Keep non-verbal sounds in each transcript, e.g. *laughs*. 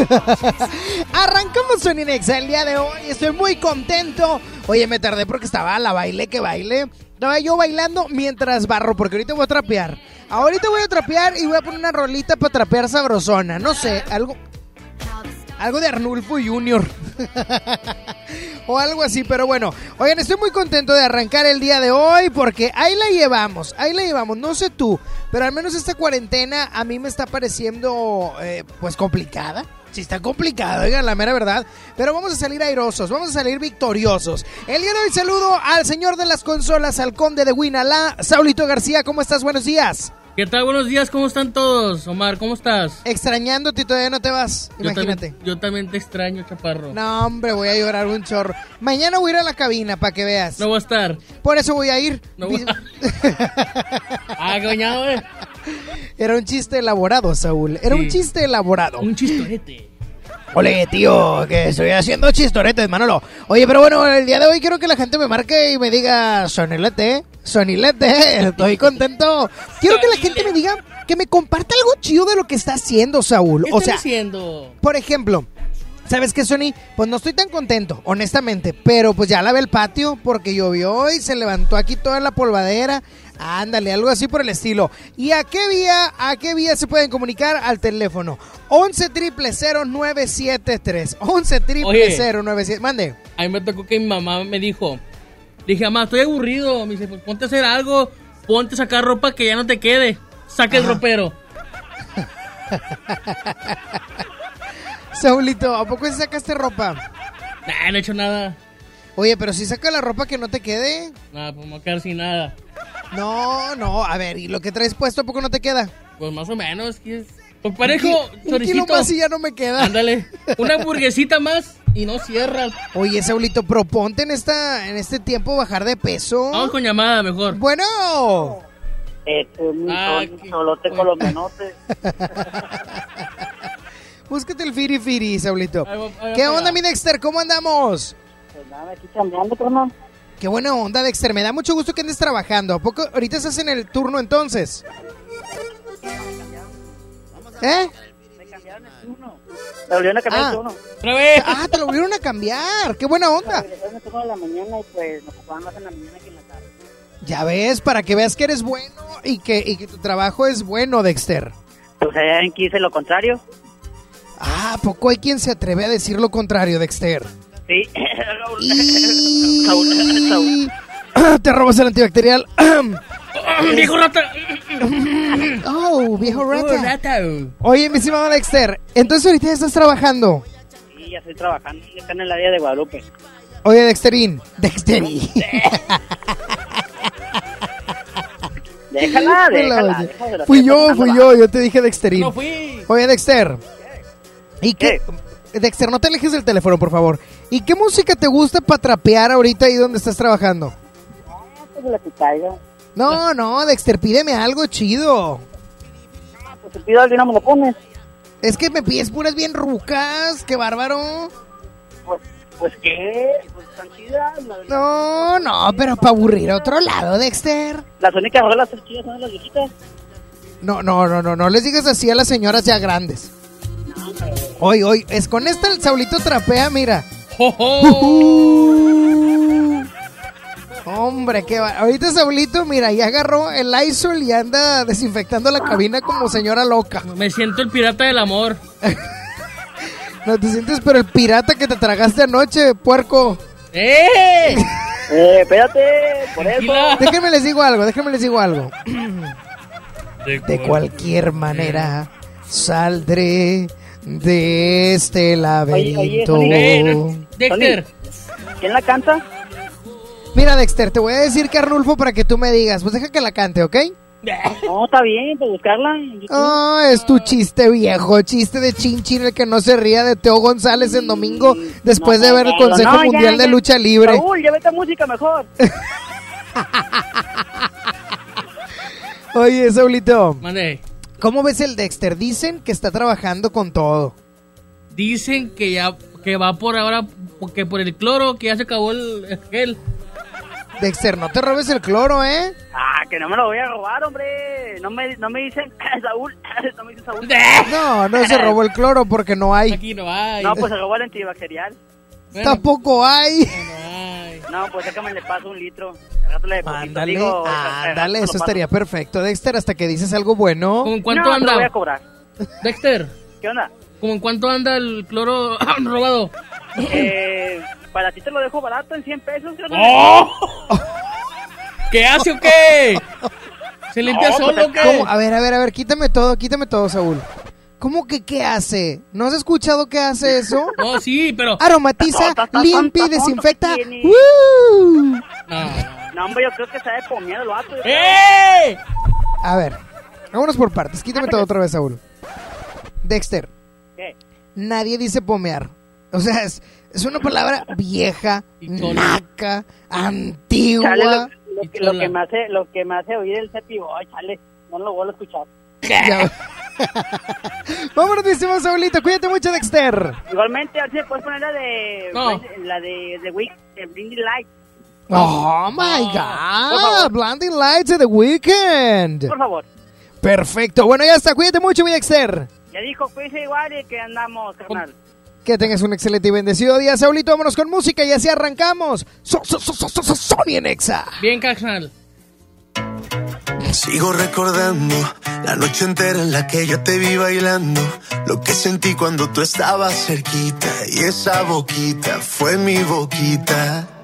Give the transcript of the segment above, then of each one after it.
*laughs* Arrancamos Sony Nexa el día de hoy. Estoy muy contento. Oye, me tardé porque estaba la baile que baile. Estaba yo bailando mientras barro, porque ahorita voy a trapear. Ahorita voy a trapear y voy a poner una rolita para trapear sabrosona. No sé, algo. Algo de Arnulfo Junior. *laughs* o algo así, pero bueno. Oigan, estoy muy contento de arrancar el día de hoy porque ahí la llevamos, ahí la llevamos. No sé tú, pero al menos esta cuarentena a mí me está pareciendo eh, pues complicada. Sí, está complicado, oigan, la mera verdad. Pero vamos a salir airosos, vamos a salir victoriosos. El día de hoy saludo al señor de las consolas, al conde de Winala, Saulito García. ¿Cómo estás? Buenos días. ¿Qué tal? Buenos días, ¿cómo están todos? Omar, ¿cómo estás? Extrañándote y todavía no te vas. Yo Imagínate. también, yo también te extraño, chaparro. No, hombre, voy a llorar un chorro. Mañana voy a ir a la cabina para que veas. No voy a estar. Por eso voy a ir. No voy *laughs* *laughs* Ah, coñado, eh. Era un chiste elaborado, Saúl. Era Sí. un chiste elaborado. Un chistorete. Ole, tío, que estoy haciendo chistoretes, Manolo. Oye, pero bueno, el día de hoy quiero que la gente me marque y me diga Sonilete, Sonilete, estoy contento. Quiero que la gente me diga, que me comparte algo chido de lo que está haciendo Saúl. ¿Qué O sea, haciendo? por ejemplo, ¿sabes qué, Sony? Pues no estoy tan contento, honestamente. Pero pues ya lavé el patio porque llovió y se levantó aquí toda la polvadera. Ándale, algo así por el estilo. ¿Y a qué vía, a qué vía se pueden comunicar? Al teléfono 11 triple 0973. 11 triple Oye. 0973. Mande. A mí me tocó que mi mamá me dijo. Dije, mamá, estoy aburrido. Me dice, pues ponte a hacer algo. Ponte a sacar ropa que ya no te quede. Saca el Ajá. ropero. *laughs* Saulito, ¿a poco se sacaste ropa? Nah, no he hecho nada. Oye, pero si saca la ropa que no te quede. Nada, pues me voy a quedar sin nada. No, no, a ver, ¿y lo que traes puesto a poco no te queda? Pues más o menos. que es- Pues parejo, Un kilo choricito. más y ya no me queda. Ándale. Una hamburguesita más y no cierras. Oye, Saulito, proponte en esta, en este tiempo bajar de peso. Vamos con llamada mejor. Bueno, Este, mi Ah, sol- qué- solote colombianote. *laughs* búscate el firi firi, Saulito. Ahí va- ahí va ¿Qué onda, mi Dexter? ¿Cómo andamos? Pues nada, aquí chambeando, carnal. Qué buena onda, Dexter. Me da mucho gusto que andes trabajando. ¿A poco ahorita estás en el turno entonces? ¿Eh? Me cambiaron el turno. Me volvieron a cambiar Ah. el turno. Otra vez. Ah, te lo volvieron a cambiar. Qué buena onda. Regresaron el turno de la mañana y pues me ocupaban más en la mañana que en la tarde. Ya ves, para que veas que eres bueno y que, y que tu trabajo es bueno, Dexter. Pues allá en que hice lo contrario. Ah, ¿a poco hay quien se atreve a decir lo contrario, Dexter? Sí. Y... *laughs* Saúl, Saúl. *clears throat* Te robas el antibacterial. *clears throat* Viejo rata. *clears throat* oh, viejo Oh, rata. Oye, mi estimado Dexter, entonces ahorita ya estás trabajando. Sí, ya estoy trabajando acá en el área de Guadalupe. Oye, Dexterín. Dexterín. *laughs* Déjala, la déjala. oye. déjala, Fui yo, fui la- yo, yo te dije Dexterín. No fui. Oye, Dexter. ¿Y qué? Dexter, no te alejes del teléfono, por favor. ¿Y qué música te gusta para trapear ahorita ahí donde estás trabajando? Ah, pues la que caiga. No, no, Dexter, pídeme algo chido. Ah, Pues te pido algo y no me lo pones. Es que me pides puras bien rucas, qué bárbaro. Pues, pues qué, pues están chidas. No, no, pero para aburrir a otro lado, Dexter. Las únicas rolas chidas son las viejitas. No, no, no, no, no les digas así a las señoras ya grandes. Hoy, hoy, es con esta el Saulito trapea, mira. jo. *laughs* Hombre, qué va. Ahorita Saulito, mira, ya agarró el Lysol y anda desinfectando la cabina como señora loca. Me siento el pirata del amor. *laughs* No te sientes, pero el pirata que te tragaste anoche, puerco. ¡Eh! *laughs* Eh, espérate, por eso. Déjenme les digo algo, déjenme les digo algo. *clears throat* De cualquier manera saldré de este laberinto. oye, Dexter, ¿Quién la canta? Mira, Dexter, te voy a decir que Arnulfo para que tú me digas. Pues deja que la cante, ¿ok? No, está bien, pues buscarla. Ah, es tu chiste viejo, chiste de Chin Chin, el que no se ría de Teo González en domingo después No, de ver el Consejo no, ya, Mundial de ya. Lucha Libre. Raúl, ya vete a música mejor. *laughs* Oye, Saulito, mande. ¿Cómo ves el Dexter? Dicen que está trabajando con todo. Dicen que ya que va por ahora, porque por el cloro, que ya se acabó el el gel. Dexter, no te robes el cloro, ¿eh? Ah, que no me lo voy a robar, hombre. No me, no me dicen *laughs* Saúl. *laughs* No me dicen Saúl. *laughs* No, no se robó el cloro porque no hay. Aquí no hay. No, pues se robó el antibacterial. Bueno, Tampoco hay. no hay. No, pues déjame le paso un litro. Al rato le deposito, Ándale, digo, ándale, lo eso estaría perfecto, Dexter, hasta que dices algo bueno. ¿Cómo en cuánto no, te lo voy a anda? cobrar. Dexter, ¿Qué onda? ¿cómo en cuánto anda el cloro *clears throat* robado? Eh, para ti te lo dejo barato en 100 pesos. ¿qué onda? ¡Oh! *laughs* ¿Qué hace o qué? ¿Se limpia No, solo pues, o qué? ¿Cómo? A ver, a ver, a ver, quítame todo, quítame todo, Saúl. ¿Cómo que qué hace? ¿No has escuchado qué hace eso? *laughs* No, sí, pero... Aromatiza, limpia y desinfecta. ¡Woo! No. Hombre, yo creo que sabe pomear el vato. yo creo. ¡Eh! A ver, vámonos por partes. Quítame todo otra vez, Saúl. Dexter, ¿Qué? nadie dice pomear. O sea, es, es una palabra vieja, naca, antigua. Chale, lo, que, lo que me hace, lo que me hace oír el séptimo, ay, chale, no lo vuelvo a escuchar. Ya. *laughs* Vámonos, estimado Saulito. Cuídate mucho, Dexter. Igualmente, a ver si me puedes poner la de, No. la de, de Week, de Blinding Light, Oh my God. Blinding Lights of the Weekend. por favor. Perfecto. Bueno, ya está. Cuídate mucho, mi Dexter. Ya dijo, cuídese igual y que andamos, carnal. Que tengas un excelente y bendecido día, Saulito. Vámonos con música y así arrancamos. So, so, so, so, so, so, Sony en Exa. Bien, carnal. Sigo recordando la noche entera en la que yo te vi bailando. Lo que sentí cuando tú estabas cerquita. Y esa boquita fue mi boquita.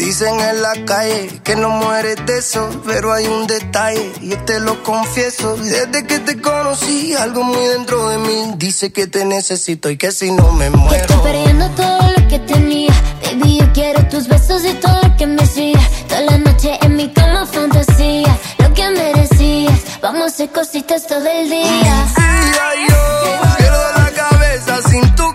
Dicen en la calle que no mueres de eso, pero hay un detalle, y yo te lo confieso. Desde que te conocí, algo muy dentro de mí dice que te necesito y que si no me Que estoy muero. perdiendo todo lo que tenía. Baby, yo quiero tus besos y todo lo que me hacía. Toda la noche en mi cama fantasía. Lo que merecías. Vamos a hacer cositas todo el día. Día yo pierdo la cabeza sin tu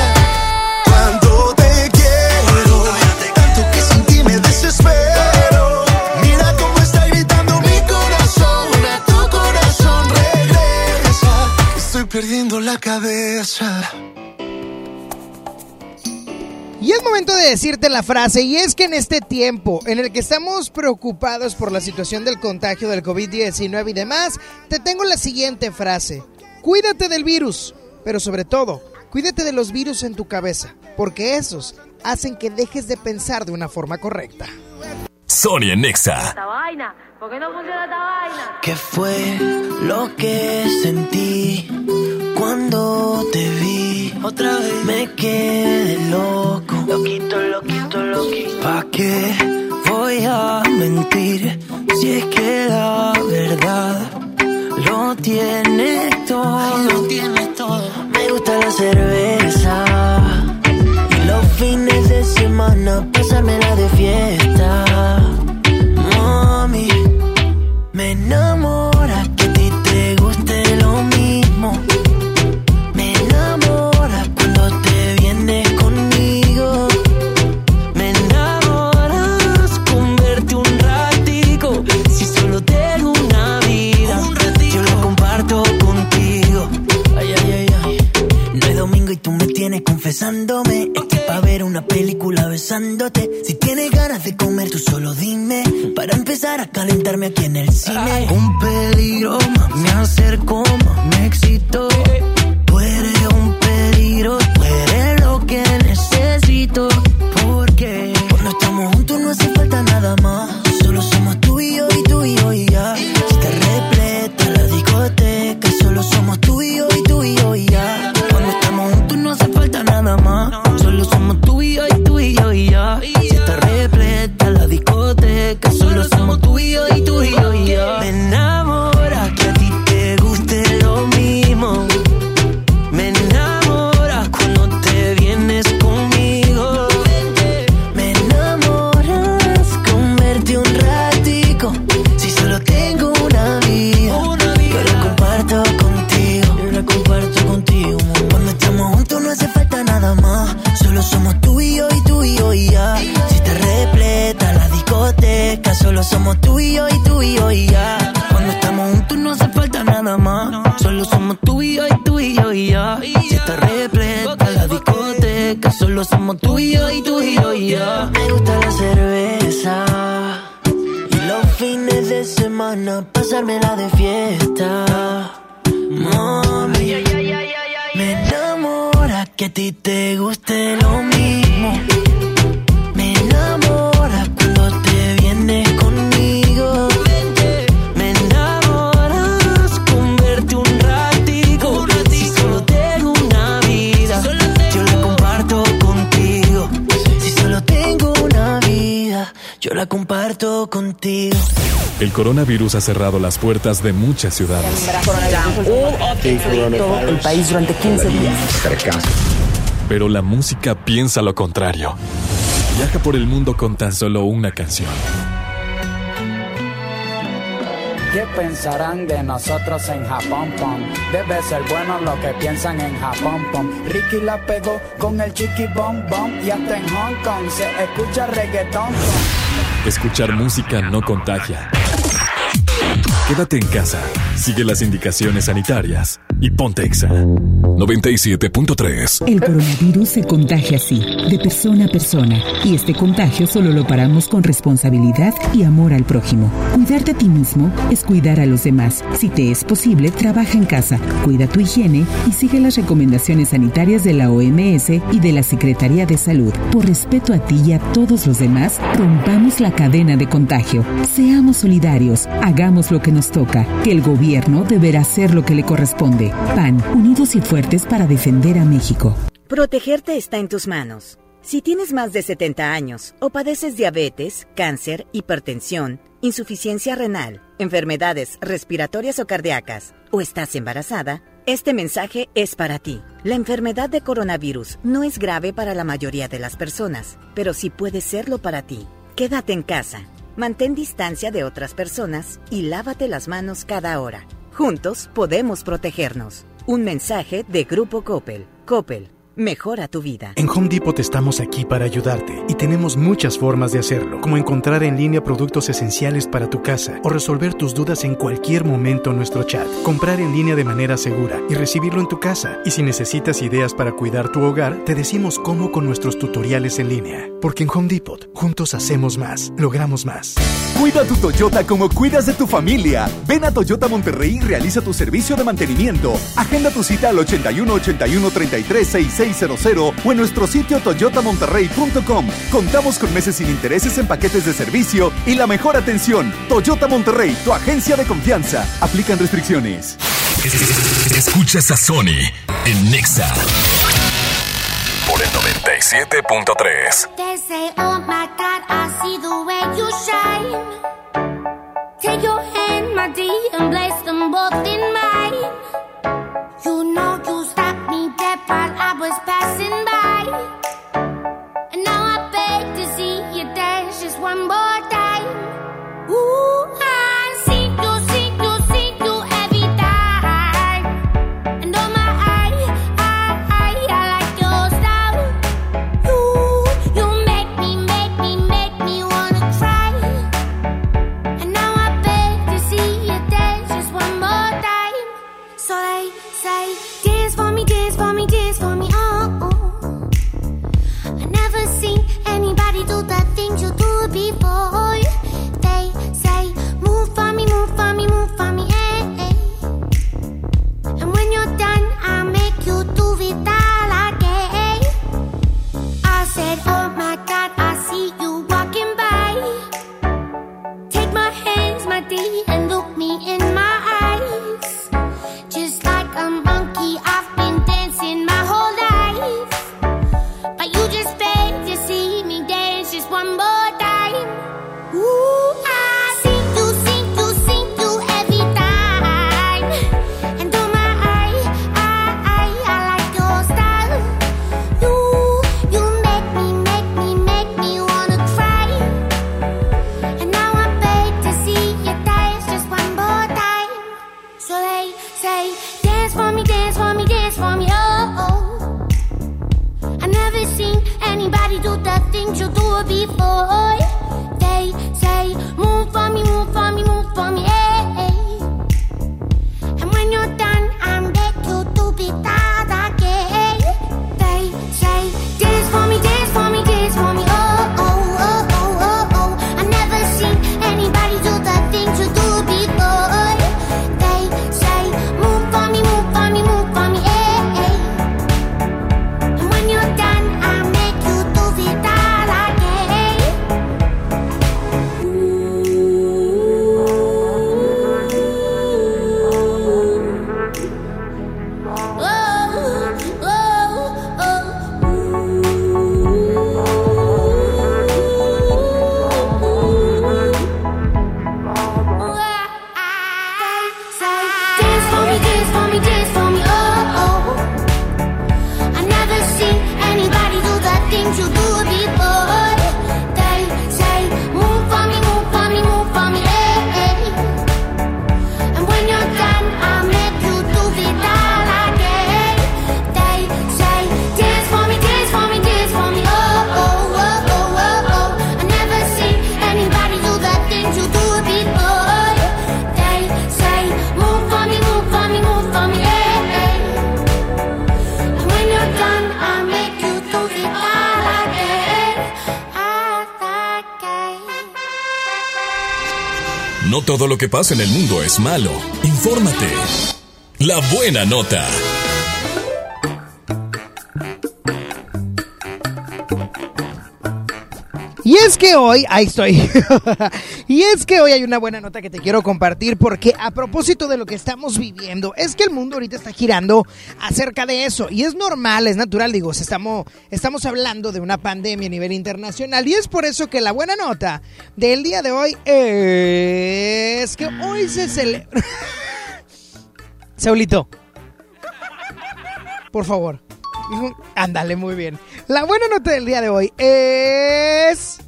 Perdiendo la cabeza. Y es momento de decirte la frase, y es que en este tiempo en el que estamos preocupados por la situación del contagio del COVID-19 y demás, te tengo la siguiente frase. Cuídate del virus, pero sobre todo, cuídate de los virus en tu cabeza, porque esos hacen que dejes de pensar de una forma correcta. Sonia Nexa. Esta vaina, ¿por qué no funciona esta vaina? ¿Qué fue lo que sentí cuando te vi? Otra vez me quedé loco. Loquito, loquito, loquito. ¿Pa' qué voy a mentir si es que la verdad lo tiene todo? Lo tiene todo. Me gusta la cerveza y los fines de semana pasármela de fiesta. Enamora que a ti te guste lo mismo. Me enamora cuando te vienes conmigo. Me enamoras con verte un ratico. Si solo tengo una vida, yo la comparto contigo. Ay, ay, ay, ay. No es domingo y tú me tienes confesándome. Pa' ver una película besándote. Si tienes ganas de comer, tú solo dime. Para empezar a calentarme aquí en el cine. Un peligro, más me acerco, más me excito. Tú eres un peligro, tú eres lo que necesito. Porque cuando estamos juntos no hace falta nada más. Tú y yo solo somos tú y yo y tú y yo y ya. Me gusta la cerveza. Y los fines de semana pasármela de fiesta. Mami, me enamora que a ti te guste lo mismo. Contigo. El coronavirus ha cerrado las puertas de muchas ciudades. el país durante 15 días. Pero la música piensa lo contrario. Viaja por el mundo con tan solo una canción. ¿Qué pensarán de nosotros en Japón, pom? Debe ser bueno lo que piensan en Japón, pom. Ricky la pegó con el chiqui bom bom y hasta en Hong Kong se escucha reggaetón. pom. Escuchar música no contagia. Quédate en casa, sigue las indicaciones sanitarias y ponte exa. 97.3 El coronavirus se contagia así, de persona a persona, y este contagio solo lo paramos con responsabilidad y amor al prójimo. Cuidarte a ti mismo es cuidar a los demás. Si te es posible, trabaja en casa, cuida tu higiene y sigue las recomendaciones sanitarias de la OMS y de la Secretaría de Salud. Por respeto a ti y a todos los demás, rompamos la cadena de contagio. Seamos solidarios, hagamos lo que nos toca, que el gobierno deberá hacer lo que le corresponde. PAN, unidos y fuertes para defender a México. Protegerte está en tus manos. Si tienes más de 70 años o padeces diabetes, cáncer, hipertensión, insuficiencia renal, enfermedades respiratorias o cardíacas, o estás embarazada, este mensaje es para ti. La enfermedad de coronavirus no es grave para la mayoría de las personas, pero sí puede serlo para ti. Quédate en casa, mantén distancia de otras personas y lávate las manos cada hora. Juntos podemos protegernos. Un mensaje de Grupo Coppel. Coppel. mejora tu vida. En Home Depot estamos aquí para ayudarte y tenemos muchas formas de hacerlo, como encontrar en línea productos esenciales para tu casa o resolver tus dudas en cualquier momento en nuestro chat, comprar en línea de manera segura y recibirlo en tu casa. Y si necesitas ideas para cuidar tu hogar, te decimos cómo con nuestros tutoriales en línea. Porque en Home Depot, juntos hacemos más, logramos más. Cuida tu Toyota como cuidas de tu familia. Ven a Toyota Monterrey y realiza tu servicio de mantenimiento. Agenda tu cita al 81 81 33 6600 o en nuestro sitio toyotamonterrey.com. Contamos con meses sin intereses en paquetes de servicio y la mejor atención. Toyota Monterrey, tu agencia de confianza. Aplican restricciones. Escuchas a Sony en Nexa por el 97.3. They say, oh my God, I see the way you shine. Take your hand, my dear, and place them No todo lo que pasa en el mundo es malo. Infórmate. La buena nota. Es que hoy, ahí estoy. *laughs* y es que hoy hay una buena nota que te quiero compartir porque a propósito de lo que estamos viviendo, es que el mundo ahorita está girando acerca de eso. Y es normal, es natural, digo, estamos, estamos hablando de una pandemia a nivel internacional. Y es por eso que la buena nota del día de hoy es que hoy se celebra... *laughs* Saulito, por favor. Ándale, muy bien. La buena nota del día de hoy es...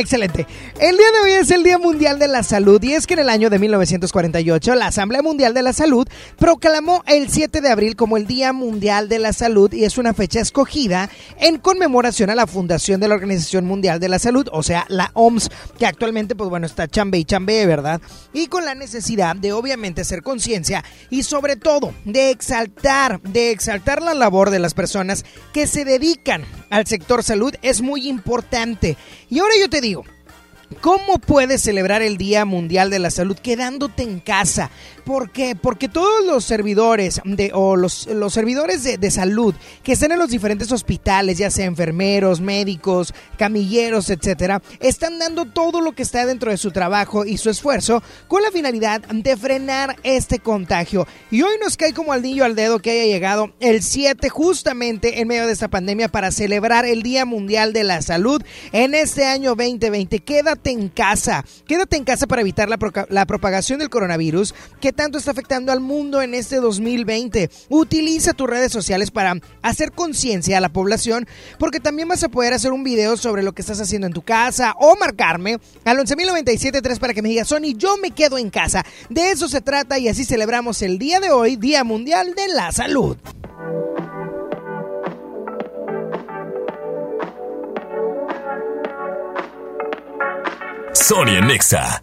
Excelente. El día de hoy es el Día Mundial de la Salud y es que en el año de 1948 la Asamblea Mundial de la Salud proclamó el 7 de abril como el Día Mundial de la Salud y es una fecha escogida en conmemoración a la fundación de la Organización Mundial de la Salud, o sea, la OMS, que actualmente pues bueno está chambe y chambe, ¿verdad? Y con la necesidad de obviamente hacer conciencia y sobre todo de exaltar, de exaltar la labor de las personas que se dedican al sector salud es muy importante. Y ahora yo te digo, ¿Cómo puedes celebrar el Día Mundial de la Salud quedándote en casa? ¿Por qué? Porque todos los servidores de, o los, los servidores de, de, salud que están en los diferentes hospitales, ya sea enfermeros, médicos, camilleros, etcétera, están dando todo lo que está dentro de su trabajo y su esfuerzo con la finalidad de frenar este contagio. Y hoy nos cae como al niño al dedo que haya llegado el 7 justamente en medio de esta pandemia para celebrar el Día Mundial de la Salud en este año 2020. Quédate en casa, quédate en casa para evitar la, la propagación del coronavirus tanto está afectando al mundo en este 2020. Utiliza tus redes sociales para hacer conciencia a la población, porque también vas a poder hacer un video sobre lo que estás haciendo en tu casa o marcarme al 11.097.3 para que me digas, Sony, yo me quedo en casa. De eso se trata y así celebramos el día de hoy, Día Mundial de la Salud. Sonia Nexa.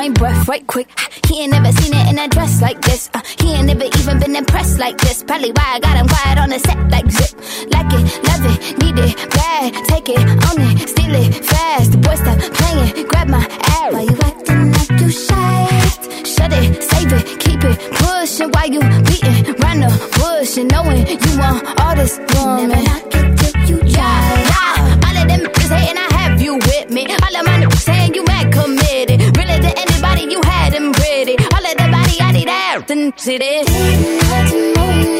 my breath right quick. He ain't never seen it in a dress like this. Uh, he ain't never even been impressed like this. Probably why I got him quiet on the set like zip. Like it, love it, need it, bad. Take it, own it, steal it, fast. The boy stop playing, grab my ass. Why you acting like you shy? Shut it, save it, keep it pushing while you beating round the bush and knowing you want all this woman. Never knock it till you try. nothing, city. Ain't nothing,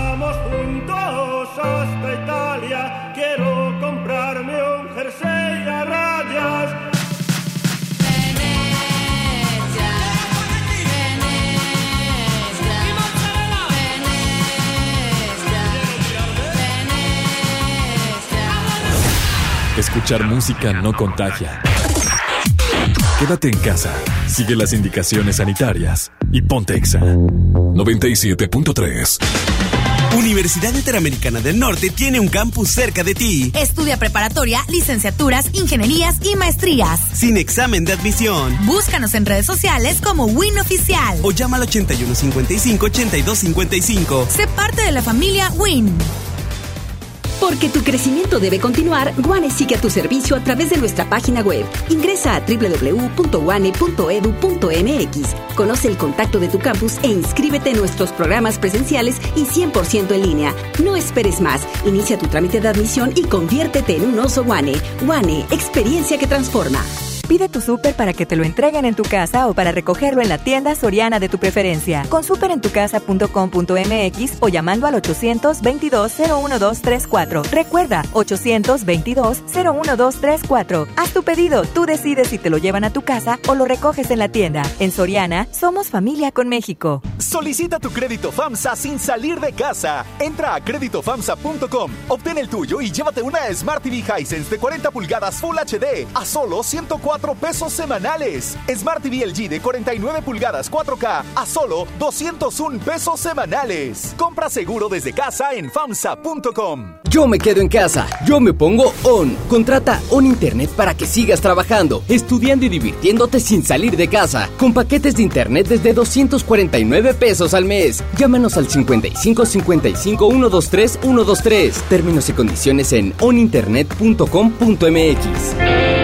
Escuchar música no contagia. Quédate en casa, sigue las indicaciones sanitarias y ponte Exa 97.3. Universidad Interamericana del Norte tiene un campus cerca de ti. Estudia preparatoria, licenciaturas, ingenierías y maestrías. Sin examen de admisión. Búscanos en redes sociales como Win Oficial. O llama al 8155-8255. Sé parte de la familia Win. Porque tu crecimiento debe continuar, Guane sigue a tu servicio a través de nuestra página web. Ingresa a www.guane.edu.mx. Conoce el contacto de tu campus e inscríbete en nuestros programas presenciales y 100% en línea. No esperes más. Inicia tu trámite de admisión y conviértete en un oso Guane. Guane, experiencia que transforma. Pide tu súper para que te lo entreguen en tu casa o para recogerlo en la tienda soriana de tu preferencia. Con superentucasa.com.mx o llamando al 822-01234. Recuerda, 822-01234. Haz tu pedido, tú decides si te lo llevan a tu casa o lo recoges en la tienda. En Soriana, somos familia con México. Solicita tu crédito FAMSA sin salir de casa. Entra a créditofamsa.com, obtén el tuyo y llévate una Smart TV Hisense de 40 pulgadas Full HD a solo 104 pesos semanales. Smart TV LG de 49 pulgadas 4K a solo 201 pesos semanales. Compra seguro desde casa en FAMSA.com. Yo me quedo en casa, yo me pongo ON. Contrata ON Internet para que sigas trabajando, estudiando y divirtiéndote sin salir de casa. Con paquetes de Internet desde 249 pesos al mes. Llámanos al 55 55 123 123. Términos y condiciones en oninternet.com.mx.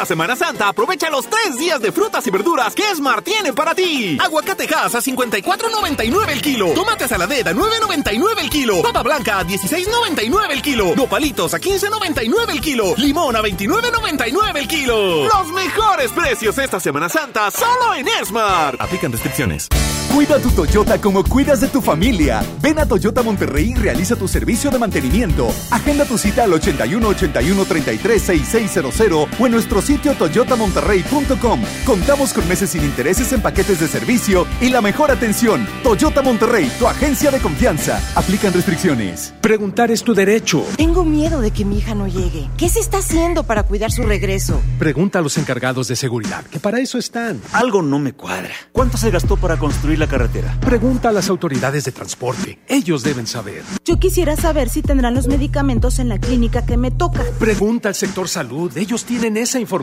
Esta Semana Santa aprovecha los tres días de frutas y verduras que Smart tiene para ti. Aguacate Hass a 54.99 el kilo. Tomate saladera a 9.99 el kilo. Papa blanca a 16.99 el kilo. Nopalitos a 15.99 el kilo. Limón a 29.99 el kilo. Los mejores precios esta Semana Santa solo en Smart. Aplican restricciones. Cuida tu Toyota como cuidas de tu familia. Ven a Toyota Monterrey y realiza tu servicio de mantenimiento. Agenda tu cita al 81 81 33 6600 o en nuestro toyotamonterrey.com. Contamos con meses sin intereses en paquetes de servicio y la mejor atención. Toyota Monterrey, tu agencia de confianza. Aplican restricciones. Preguntar es tu derecho. Tengo miedo de que mi hija no llegue. ¿Qué se está haciendo para cuidar su regreso? Pregunta a los encargados de seguridad, que para eso están. Algo no me cuadra. ¿Cuánto se gastó para construir la carretera? Pregunta a las autoridades de transporte. Ellos deben saber. Yo quisiera saber si tendrán los medicamentos en la clínica que me toca. Pregunta al sector salud. Ellos tienen esa información.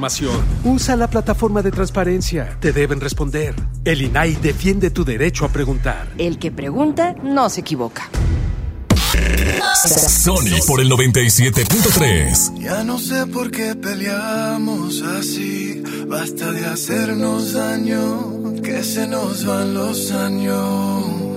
Usa la plataforma de transparencia. Te deben responder. El INAI defiende tu derecho a preguntar. El que pregunta no se equivoca. Sony por el 97.3. Ya no sé por qué peleamos así. Basta de hacernos daño, que se nos van los años.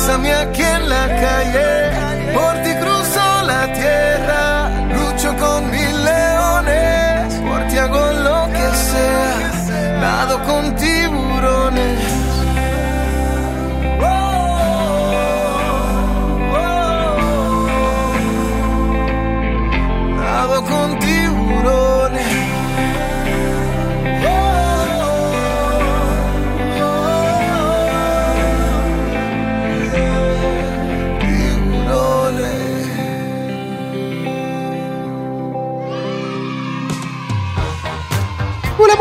Bésame aquí en la calle, por ti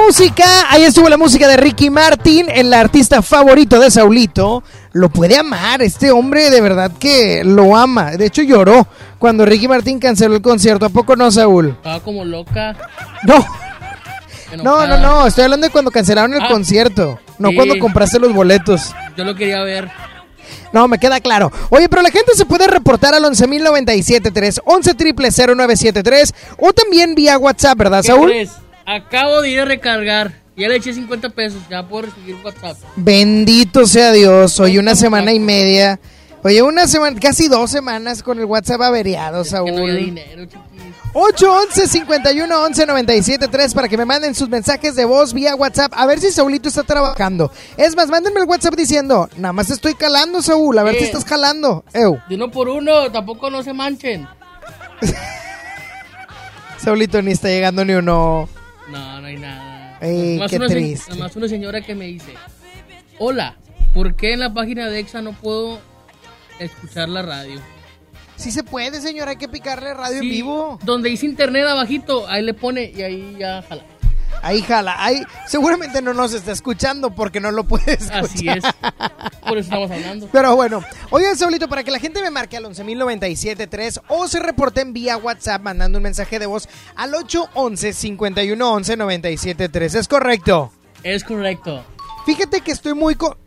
música, ahí estuvo la música de Ricky Martin, el artista favorito de Saulito. Lo puede amar, este hombre de verdad que lo ama. De hecho lloró cuando Ricky Martin canceló el concierto. ¿A poco no, Saúl? Estaba como loca. No. No, no, no, estoy hablando de cuando cancelaron el Ah. concierto, no Sí. cuando compraste los boletos. Yo lo quería ver. No, me queda claro. Oye, pero la gente se puede reportar al 11.097.3, 11 triple 0973 o también vía WhatsApp, ¿verdad, ¿Qué Saúl? crees? Acabo de ir a recargar. Ya le eché 50 pesos. Ya puedo recibir WhatsApp. Bendito sea Dios. Oye, una semana y media. Oye, una semana, casi dos semanas con el WhatsApp averiado, Que no había Saúl. dinero, chiquis. 811 51 11 97 3 para que me manden sus mensajes de voz vía WhatsApp. A ver si Saulito está trabajando. Es más, mándenme el WhatsApp diciendo, nada más estoy calando, Saúl. A ver Eh. si estás jalando. Ew. De uno por uno, tampoco no se manchen. *laughs* Saulito ni está llegando ni uno. No, no hay nada. Ey, Nomás qué una señora que me dice, hola, ¿por qué en la página de EXA no puedo escuchar la radio? Sí se puede, señor. Hay que picarle radio en vivo. Donde dice internet abajito, ahí le pone y ahí ya jala. Ahí jala. Ahí seguramente no nos está escuchando porque no lo puede escuchar. Así es. Por eso estamos hablando. Pero bueno, oigan, Saulito, para que la gente me marque al 11.097.3 o se reporten vía WhatsApp mandando un mensaje de voz al 811-5111-973. ¿Es correcto? Es correcto. Fíjate que estoy muy... co-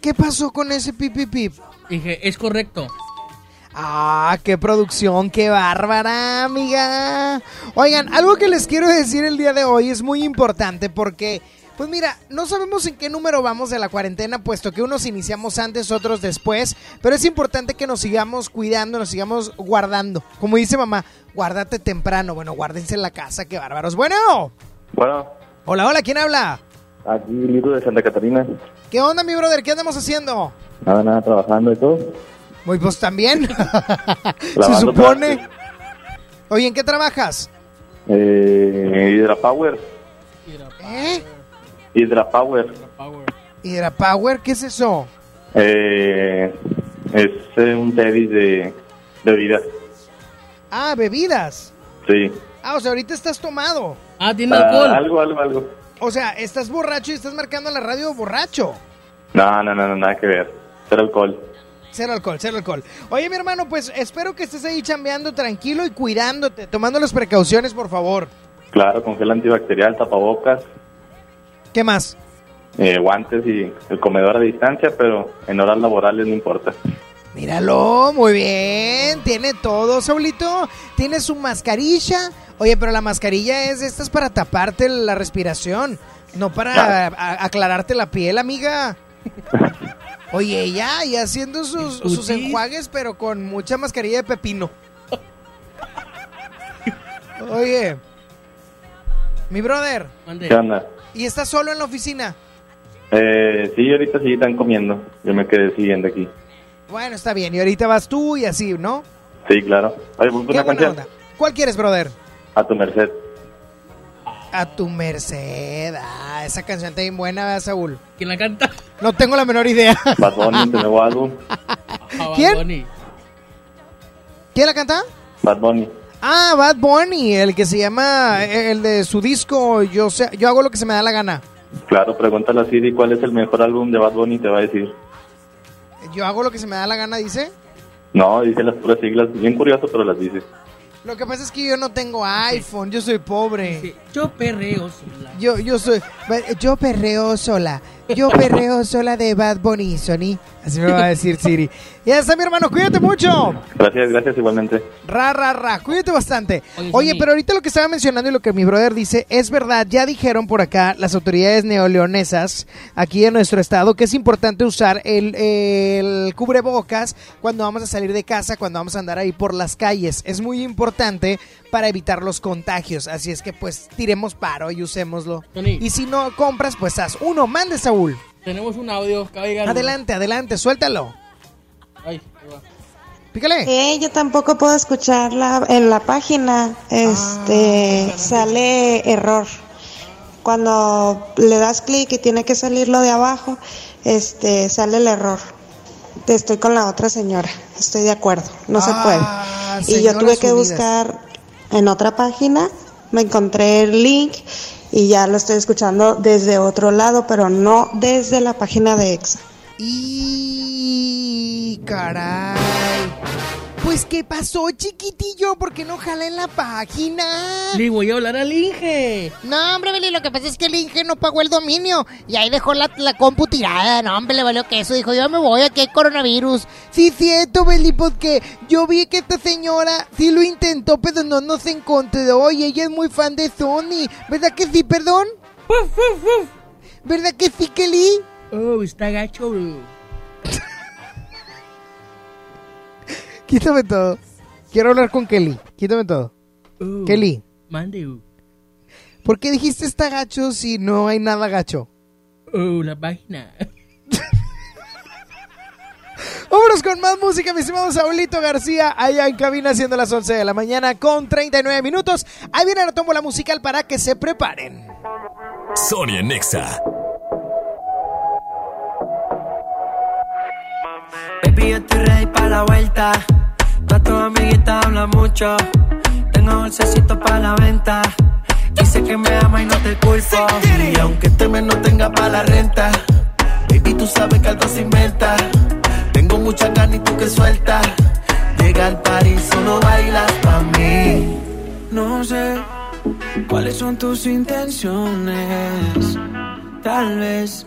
¿Qué pasó con ese pipipip? Dije, es correcto. Ah, qué producción, qué bárbara, amiga. Oigan, algo que les quiero decir el día de hoy es muy importante porque, pues mira, no sabemos en qué número vamos de la cuarentena, puesto que unos iniciamos antes, otros después, pero es importante que nos sigamos cuidando, nos sigamos guardando. Como dice mamá, guárdate temprano. Bueno, guárdense en la casa, qué bárbaros. Bueno, Bueno, hola, hola, ¿quién habla? aquí Lito de Santa Catarina. ¿Qué onda, mi brother? ¿Qué andamos haciendo? Nada, nada, trabajando y todo. Muy pues también. *laughs* Se supone. Oye, ¿en qué trabajas? Eh, Hydrapower. ¿Eh? Hydrapower. Hydrapower, ¿qué es eso? Eh, es eh, un teddy de, de vida. Ah, bebidas. Sí. Ah, o sea, ahorita estás tomado. Ah, Ah, algo, algo, algo. O sea, estás borracho y estás marcando la radio borracho. No, no, no, no, nada que ver. Cero alcohol. Cero alcohol, cero alcohol. Oye, mi hermano, pues espero que estés ahí chambeando tranquilo y cuidándote, tomando las precauciones, por favor. Claro, con gel antibacterial, tapabocas, ¿Qué más? eh, guantes y el comedor a distancia, pero en horas laborales no importa. Míralo, muy bien. Tiene todo, Saulito. Tiene su mascarilla. Oye, pero la mascarilla es de estas para taparte la respiración, no para a- aclararte la piel, amiga. *laughs* Oye, ya, y haciendo sus, ¿Y sus enjuagues, pero con mucha mascarilla de pepino. Oye, mi brother, ¿Qué onda? ¿y estás solo en la oficina? Eh, sí, ahorita sí están comiendo. Yo me quedé siguiendo aquí. Bueno, está bien, y ahorita vas tú y así, ¿no? Sí, claro. Oye, pues Qué una canción. onda. ¿Cuál quieres, brother? A tu merced. A tu merced. Ah, esa canción está bien buena, ¿verdad, Saúl? ¿Quién la canta? No tengo la menor idea. Bad Bunny, tu nuevo álbum. ¿Quién? ¿Quién la canta? Bad Bunny. Ah, Bad Bunny, el que se llama, el de su disco, yo sé, yo hago lo que se me da la gana. Claro, pregúntale a Siri cuál es el mejor álbum de Bad Bunny y te va a decir. Yo hago lo que se me da la gana, dice. No, dice las puras siglas. Bien curioso, pero las dice. Lo que pasa es que yo no tengo iPhone, yo soy pobre. Yo perreo sola. Yo, yo soy, yo perreo sola. Yo perreo sola de Bad Bunny, Sony. Así me va a decir Siri. Ya está, mi hermano, cuídate mucho. Gracias, gracias igualmente. Ra, ra, ra, cuídate bastante. Oye, Oye, pero ahorita lo que estaba mencionando y lo que mi brother dice es verdad. Ya dijeron por acá las autoridades neoleonesas aquí en nuestro estado que es importante usar el, el cubrebocas cuando vamos a salir de casa, cuando vamos a andar ahí por las calles. Es muy importante para evitar los contagios. Así es que pues tiremos paro y usémoslo. Y si no compras, pues haz uno. Mande, Saúl. Tenemos un audio. Adelante, adelante, suéltalo. Ay, va. Pícale. Eh, yo tampoco puedo escucharla en la página. Este sale error. Cuando le das clic y tiene que salir lo de abajo, este sale el error. Estoy con la otra señora. Estoy de acuerdo. No se Ah, puede. Y yo tuve que unidas. buscar en otra página. Me encontré el link y ya lo estoy escuchando desde otro lado, pero no desde la página de EXA. Y caray. Pues qué pasó, chiquitillo, ¿por qué no jala en la página? Le voy a hablar al Inge. No, hombre, Beli, lo que pasa es que el Inge no pagó el dominio y ahí dejó la, la compu tirada. No, hombre, le valió que eso. Dijo, yo me voy, aquí hay coronavirus. Sí, cierto, Beli, porque yo vi que esta señora sí lo intentó, pero no nos encontró y ella es muy fan de Sony. ¿Verdad que sí, perdón? ¿Verdad que sí, Kelly? Oh, está gacho, bro. Quítame todo. Quiero hablar con Kelly. Quítame todo. Oh, Kelly, Mande, uh. ¿por qué dijiste está gacho si no hay nada gacho? Oh, la página. *laughs* Vámonos con más música, mi estimado Saulito García, allá en cabina siendo las 11 de la mañana con 39 minutos. Ahí viene la tómbola musical para que se preparen. Sonia Nexa. Baby, yo estoy ready para la vuelta. Tus amiguitas hablan mucho. Tengo dulcecito para la venta. Dice que me ama y no te culpo. Y aunque este mes no tenga para la renta, baby, tú sabes que algo se inventa. Tengo mucha ganas y tú que sueltas. Llega al party, solo bailas pa' mí. No sé cuáles son tus intenciones. Tal vez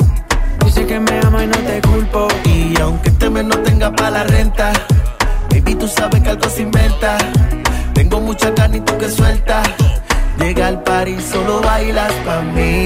Dice que me ama y no te culpo. Y aunque este mes no tenga para la renta, baby, tú sabes que algo se inventa. Tengo mucha ganas y tú que sueltas. Llega al party, solo bailas pa' mí.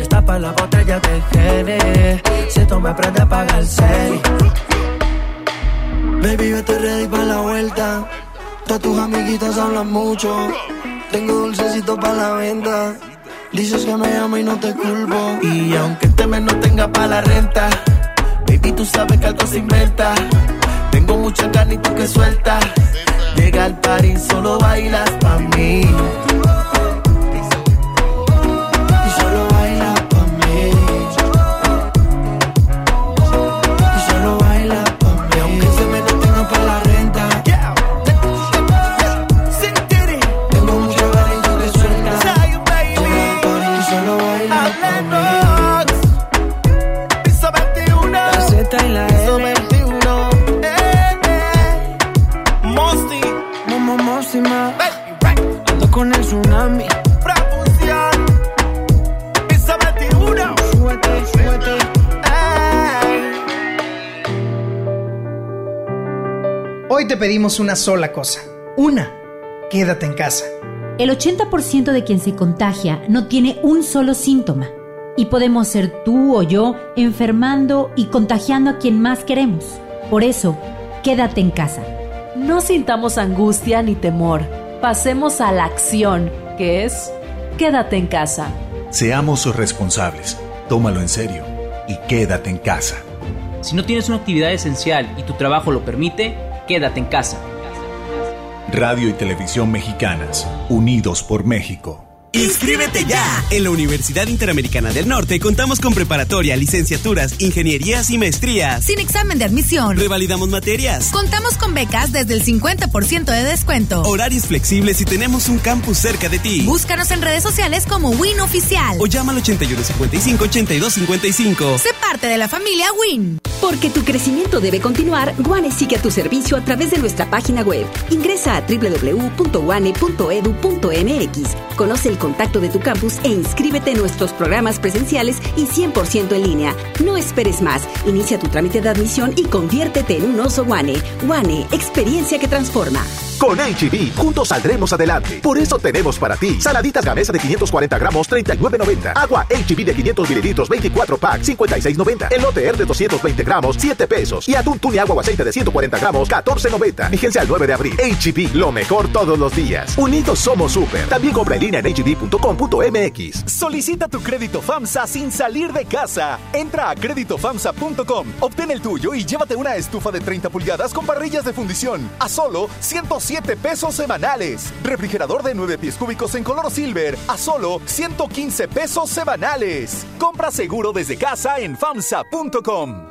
Destapa la botella de Gene. Si me aprendes a pagar el serie. Baby, yo estoy ready para la vuelta. Todas tus amiguitas hablan mucho. Tengo dulcecito para la venta. Dices que me amo y no te culpo. Y aunque este mes no tenga para la renta, baby, tú sabes que algo se inventa. Tengo mucha ganas y tú que sueltas. Llega al party, solo bailas pa' mí. Hoy te pedimos una sola cosa. Una, quédate en casa. El 80% de quien se contagia no tiene un solo síntoma. Y podemos ser tú o yo enfermando y contagiando a quien más queremos. Por eso, quédate en casa. No sintamos angustia ni temor. Pasemos a la acción, que es quédate en casa. Seamos responsables. Tómalo en serio y quédate en casa. Si no tienes una actividad esencial y tu trabajo lo permite, quédate en casa. Radio y Televisión Mexicanas, unidos por México. ¡Inscríbete ya! En la Universidad Interamericana del Norte contamos con preparatoria, licenciaturas, ingenierías y maestrías. Sin examen de admisión. Revalidamos materias. Contamos con becas desde el 50% de descuento. Horarios flexibles y tenemos un campus cerca de ti. Búscanos en redes sociales como WIN Oficial. O llama al 8155-8255. Sé parte de la familia WIN. Porque tu crecimiento debe continuar, Guane sigue a tu servicio a través de nuestra página web. Ingresa a www.guane.edu.mx. Conoce el contacto de tu campus e inscríbete en nuestros programas presenciales y 100% en línea. No esperes más. Inicia tu trámite de admisión y conviértete en un oso Guane. Guane, experiencia que transforma. Con HB, juntos saldremos adelante. Por eso tenemos para ti saladitas gamesa de 540 gramos, 39.90. Agua HB de 500 mililitros, 24 pack, 56.90. Elote R de 220 gramos, 7 pesos. Y atún tuni agua o aceite de 140 gramos, 14.90. Vigencia al 9 de abril. HB, lo mejor todos los días. Unidos somos súper. También compra en línea en hb.com.mx. Solicita tu crédito FAMSA sin salir de casa. Entra a créditofamsa.com, obtén el tuyo y llévate una estufa de 30 pulgadas con parrillas de fundición a solo 107 pesos semanales. Refrigerador de 9 pies cúbicos en color silver a solo 115 pesos semanales. Compra seguro desde casa en famsa.com.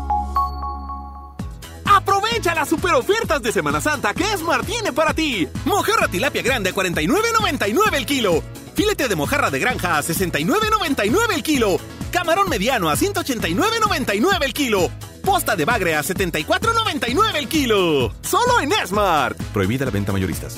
Aprovecha las super ofertas de Semana Santa que Esmar tiene para ti. Mojarra tilapia grande a 49.99 el kilo. Filete de mojarra de granja a 69.99 el kilo. Camarón mediano a 189.99 el kilo. Posta de bagre a 74.99 el kilo. Solo en Smart. Prohibida la venta mayoristas.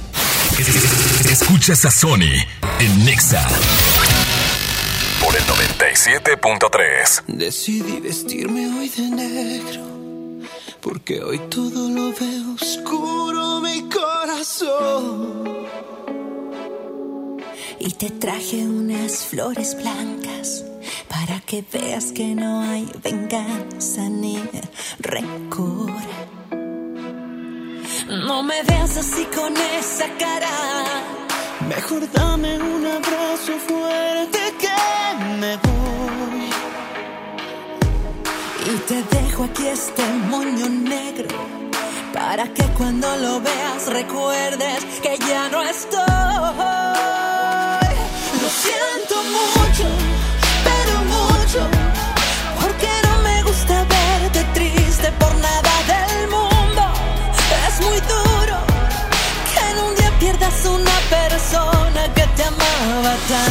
Escuchas a Sony en Nexa por el 97.3. Decidí vestirme hoy de negro porque hoy todo lo veo oscuro mi corazón. Y te traje unas flores blancas para que veas que no hay venganza ni rencor. No me veas así con esa cara. Mejor dame un abrazo fuerte que me voy. Y te dejo aquí este moño negro para que cuando lo veas recuerdes que ya no estoy. Lo siento mucho, te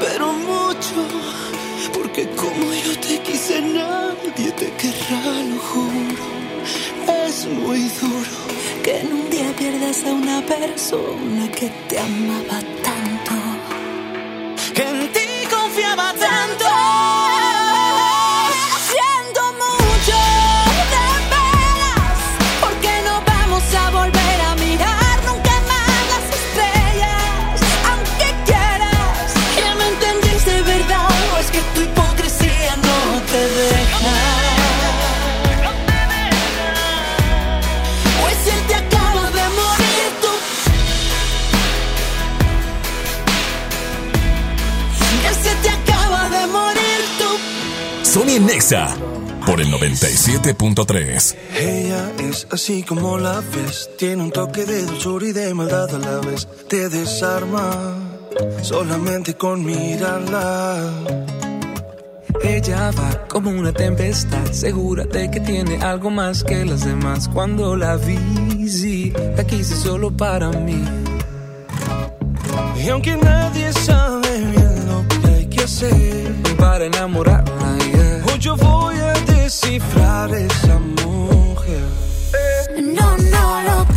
Pero mucho. Porque como yo te quise, nadie te querrá, lo juro. Es muy duro que en un día pierdas a una persona que te amaba Nexa por el 97.3. Ella es así como la ves, tiene un toque de dulzura y de maldad a la vez. Te desarma solamente con mirarla. Ella va como una tempestad, segura de que tiene algo más que las demás. Cuando la vi, sí, la quise solo para mí. Y aunque nadie sabe bien lo que hay que hacer Para enamorarla, yo voy a descifrar esa mujer. No, no lo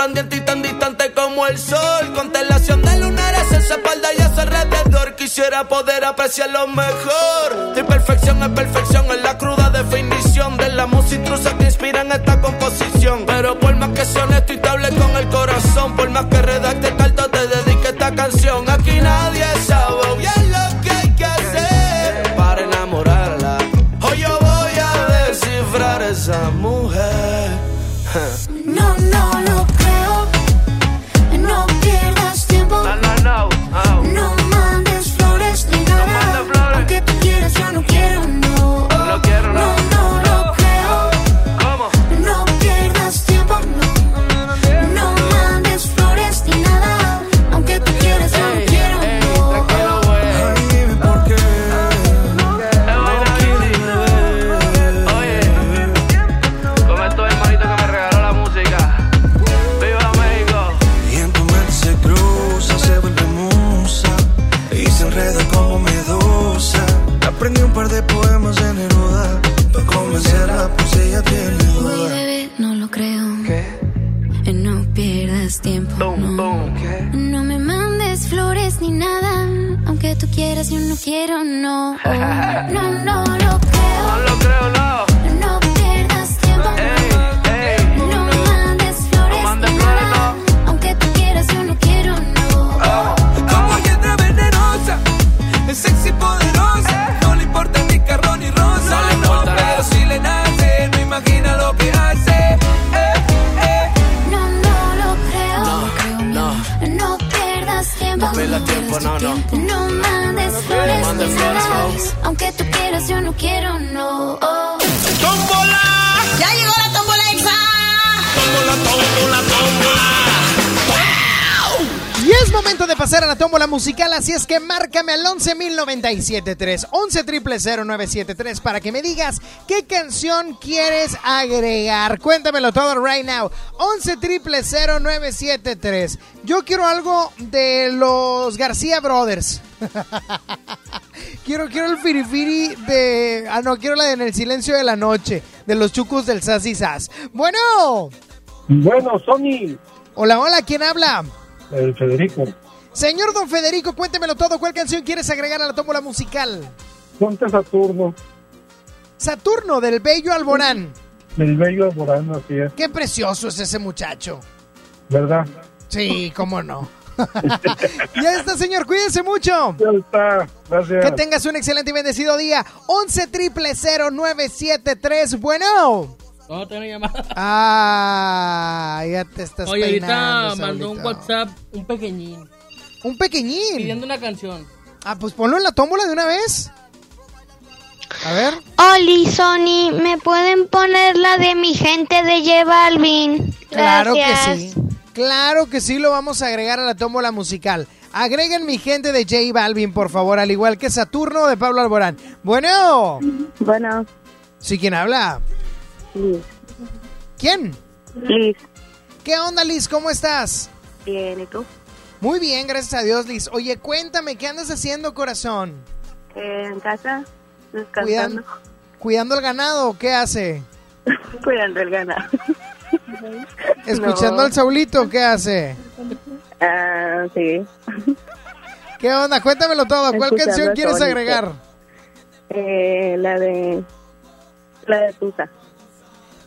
escultor, resplandiente y tan distante como el sol. Constelación de lunares en su espalda y a su alrededor. Quisiera poder apreciar lo mejor. Tu perfección es perfección, es la cruda definición de la música intrusa que inspira en esta composición. Pero por más que sea honesto y te con el corazón, por más que redacte carta, te dedique esta canción. Oh. *laughs* momento de pasar a la tómbola musical, así es que márcame al 11.097.3, 11.000.973 para que me digas qué canción quieres agregar. Cuéntamelo todo right now, 11.000.973. Yo quiero algo de los García Brothers. *laughs* quiero, quiero el firifiri de... Ah, no, quiero la de En el silencio de la noche, de los chucos del Sass y Sass. Bueno. Bueno, Sony. Hola, hola, ¿quién habla? El Federico. Señor Don Federico, cuéntemelo todo. ¿Cuál canción quieres agregar a la tómbola musical? Ponte Saturno. Saturno, del Bello Alborán. Del Bello Alborán, así es. Qué precioso es ese muchacho. ¿Verdad? Sí, cómo no. *laughs* ya está, señor. Cuídense mucho. Ya está. Gracias. Que tengas un excelente y bendecido día. 11 triple 0973. Bueno. No, tengo llamada. Ah, ya te estás Oye, ahorita peinando, mandó un Saulito. WhatsApp, un pequeñín, Un pequeñín. pidiendo una canción. Ah, pues ponlo en la tómbola de una vez. A ver. Oli, Sony, ¿me pueden poner la de mi gente de J Balvin? Claro que sí. Claro que sí lo vamos a agregar a la tómbola musical. Agreguen mi gente de J Balvin, por favor, al igual que Saturno de Pablo Alborán. Bueno. Bueno. ¿Sí quién habla? Liz. ¿Quién? Liz. ¿Qué onda, Liz? ¿Cómo estás? Bien, ¿y tú? Muy bien, gracias a Dios, Liz. Oye, cuéntame, ¿qué andas haciendo, corazón? Eh, en casa, descansando, ¿Cuidando, cuidando el ganado qué hace? *laughs* cuidando el ganado. ¿Escuchando No. al Saulito qué hace? Ah, sí. ¿Qué onda? Cuéntamelo todo. ¿Cuál Escuchando canción quieres agregar? Eh, la de... La de Tusa.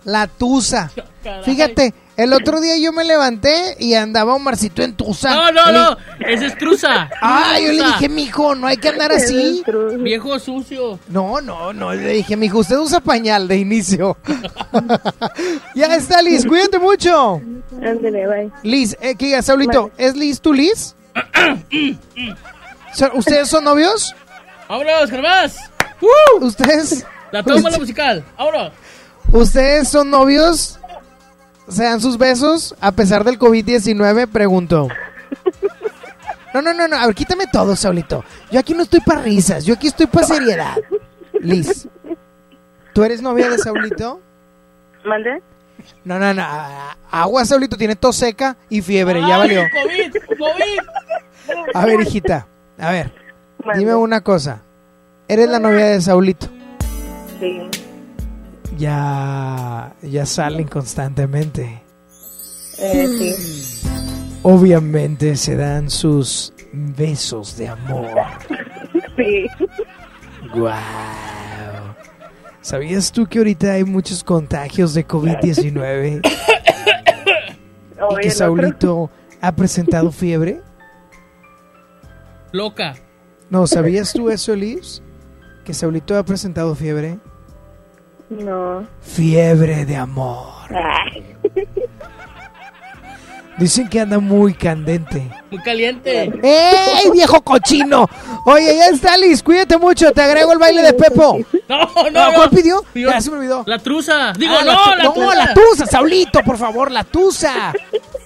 La Tusa. *laughs* Caray. Fíjate, el otro día yo me levanté y andaba Omarcito en Tusa. No, no, Le- no, ese es truza. *laughs* Ah, yo le dije, mijo, no hay que andar así. Viejo sucio. No, no, no, le dije, mijo, usted usa pañal de inicio. *laughs* ya está, Liz, cuídate mucho. Ándale, bye. Liz, eh, diga, Saulito, ¿es Liz tu *coughs* Liz? ¿Ustedes son novios? ¡Vámonos, Germás! ¿Ustedes? La toma la musical. ¡Vámonos! ¿Ustedes son novios? ¿Se dan sus besos a pesar del COVID-19? Pregunto. No, no, no, no. A ver, quítame todo, Saulito. Yo aquí no estoy para risas. Yo aquí estoy para seriedad. Liz, ¿tú eres novia de Saulito? ¿Mande? No, no, no. Agua, Saulito. Tiene tos seca y fiebre. Ya ¡Ay, valió. COVID! ¡COVID! A ver, hijita. A ver. Dime una cosa. ¿Eres la novia de Saulito? Sí. Ya... Ya salen constantemente. Eh, sí. Obviamente se dan sus besos de amor. Sí. Wow. ¿Sabías tú que ahorita hay muchos contagios de COVID-19? y que Saulito ha presentado fiebre? Loca. No, ¿sabías tú eso, Liz? Que Saulito ha presentado fiebre. No. Fiebre de amor. Ay. Dicen que anda muy candente. Muy caliente. ¡Ey, viejo cochino! Oye, ya está, Liz. Cuídate mucho. Te agrego el baile de Pepo. No, no, ¿Cuál no. pidió? Pidió- Ya se me olvidó. La truza. Digo, Ah, no, tu- la no, truza. la tusa, Saulito, por favor, la tusa.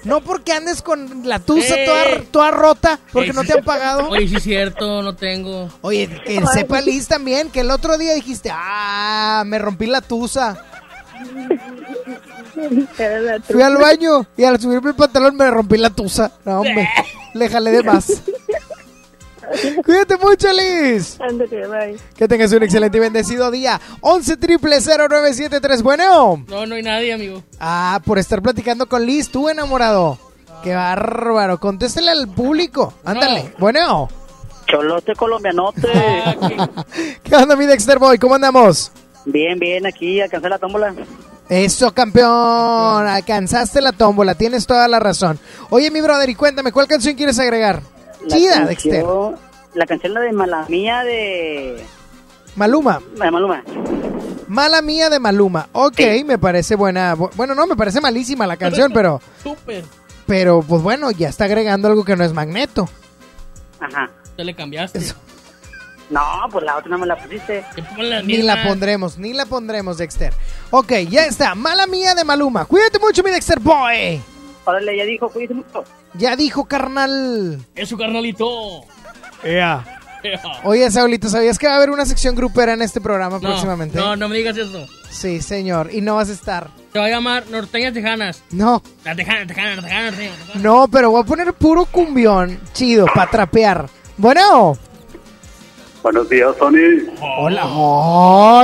No porque andes con la tusa Eh. toda, toda rota, porque Eh, no te han pagado. Oye, sí es cierto, no tengo. Oye, que sepa Liz también, que el otro día dijiste, ah, me rompí la tusa. Fui al baño y al subirme el pantalón me rompí la tusa. No, hombre, *laughs* le jalé de más. *laughs* Cuídate mucho, Liz. Ándale, bye. Que tengas un excelente y bendecido día. 11 triple 0973. Bueno. No, no hay nadie, amigo. Ah, por estar platicando con Liz, tú enamorado. Qué bárbaro. Contéstale al público. Ándale. Bueno. Cholote colombianote. *laughs* ¿Qué onda, mi Dexter Boy? ¿Cómo andamos? bien, bien, aquí alcancé la tómbola. Eso, campeón. Alcanzaste la tómbola. Tienes toda la razón. Oye, mi brother, y cuéntame, ¿cuál canción quieres agregar? La Chida, Dexter. canción- La canción la de Mala Mía de... Maluma. de Maluma. Mala mía de Maluma. Ok, me parece buena. Bu- Bueno, no, me parece malísima la canción, pero, Súper. pero pues bueno, ya está agregando algo que no es magneto. Ajá. Te le cambiaste. No, pues la otra no me la pusiste. Ni la pondremos, ni la pondremos, Dexter. Ok, ya está. Mala mía de Maluma. Cuídate mucho, mi Dexter Boy. Órale, ya dijo, mucho. Ya dijo, carnal. Es su carnalito. Oye, Saulito, ¿sabías que va a haber una sección grupera en este programa No, próximamente? No, no me digas eso. Sí, señor. Y no vas a estar. Se va a llamar Norteñas Tejanas. No. Las Tejanas, Tejanas, Tejanas, Tejanas. No, pero voy a poner puro cumbión chido para trapear. Bueno. Buenos días, Sony. Hola.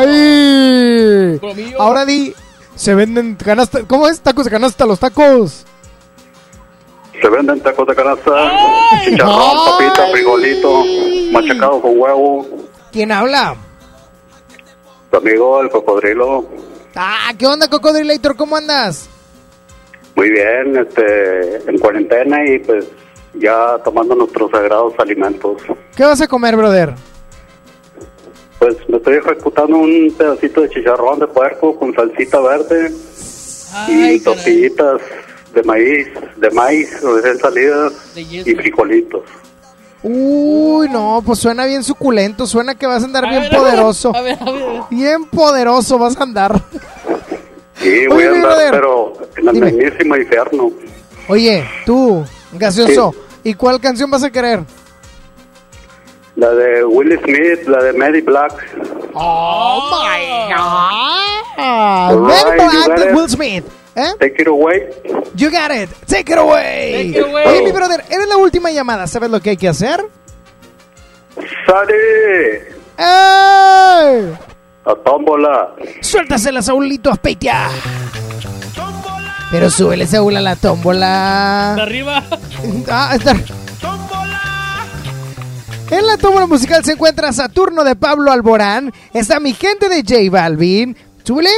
¡Ay! Colomillo. Ahora di, se venden canasta, ¿cómo es? Tacos de canasta, los tacos. Se venden tacos de canasta, chicharrón, papita, frijolito, machacado con huevo. ¿Quién habla? Tu amigo, el cocodrilo. Ah, ¿qué onda, Cocodrilator? ¿Cómo andas? Muy bien, este, en cuarentena y pues ya tomando nuestros sagrados alimentos. ¿Qué vas a comer, brother? Pues me estoy ejecutando un pedacito de chicharrón de puerco con salsita verde y tortillitas de maíz, de maíz recién salidas y frijolitos. Uy, no, pues suena bien suculento, suena que vas a andar A bien ver, a ver, poderoso. A ver, a ver. Bien poderoso vas a andar. Sí, voy Oye, a andar, brother. pero en el mismísimo infierno. Oye, tú, gaseoso, ¿y cuál canción vas a querer? La de Will Smith, la de Mary Black. Oh my god. All Mary Black de. Will Smith. ¿Eh? Take it away. You got it. Take it away. Take it away. Oye, mi brother, eres la última llamada. ¿Sabes lo que hay que hacer? ¡Sale! ¡Ey! A tómbola. Suéltasela, Saulito Aspeitia. Pero súbele, Saúl, a la tómbola. De arriba. *laughs* Ah, está. En la tómbola musical se encuentra Saturno de Pablo Alborán. Está mi gente de J Balvin. Súbele.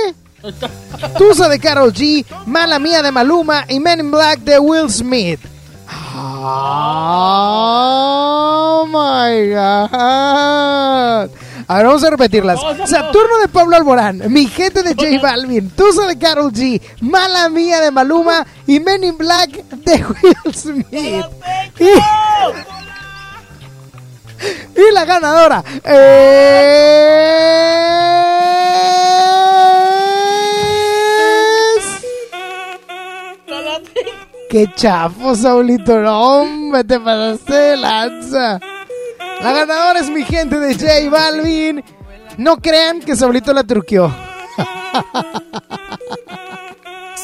*laughs* Tusa de Carol G. Mala Mía de Maluma. Y Men in Black de Will Smith. Oh my god. A ver, vamos a repetirlas. Saturno de Pablo Alborán, Mi gente de J Balvin, Tusa de Carol G, Mala Mía de Maluma y Men in Black de *laughs* Will Smith. Y, *laughs* y la ganadora es... ¡Qué chafo, Saulito! No, hombre, te pasaste de lanza. La ganadora es mi gente de J Balvin. No crean que Saulito la truqueó.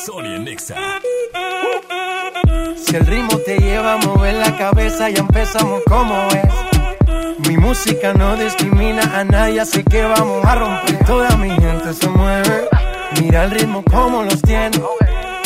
Sony en Nexa. Si el ritmo te lleva a mover la cabeza, ya empezamos como es. Mi música no discrimina a nadie, así que vamos a romper. Toda mi gente se mueve. Mira el ritmo como los tiene.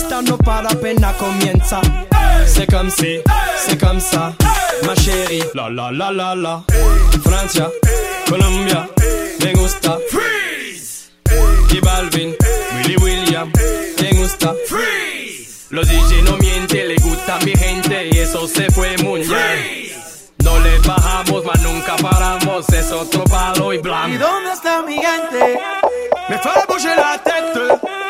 Fiesta no para apenas comienza. C'est comme si, c'est comme ça, ma chérie. La la la la la. Francia, Colombia, me gusta. Freeze. Y Balvin, Willy William, me gusta. Freeze. Los DJ no mienten, le gusta a mi gente y eso se fue muy bien. No le bajamos, mas nunca paramos, es otro palo y ¿Y blanco. dónde está mi gente? Me fait bouger la tête.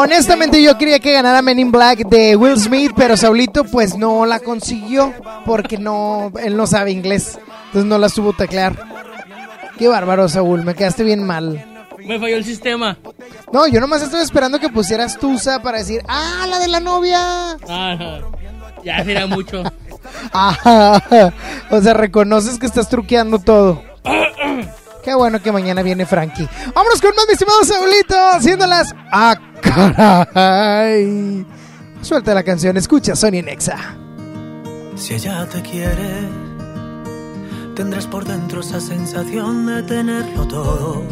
Honestamente yo quería que ganara Men in Black de Will Smith, pero Saulito pues no la consiguió porque no, él no sabe inglés, entonces no la supo teclear. Qué bárbaro, Saúl, me quedaste bien mal. Me falló el sistema. No, yo nomás estoy esperando que pusieras Tusa para decir, ah, la de la novia. *laughs* Ah, no. Ya será mucho. Ajá. O sea, reconoces que estás truqueando todo. Qué bueno que mañana viene Frankie. Vámonos con más, mi estimado Saulito, haciéndolas. ¡Ah, caray! Suelta la canción, escucha Sony Nexa. Si ella te quiere, tendrás por dentro esa sensación de tenerlo todo.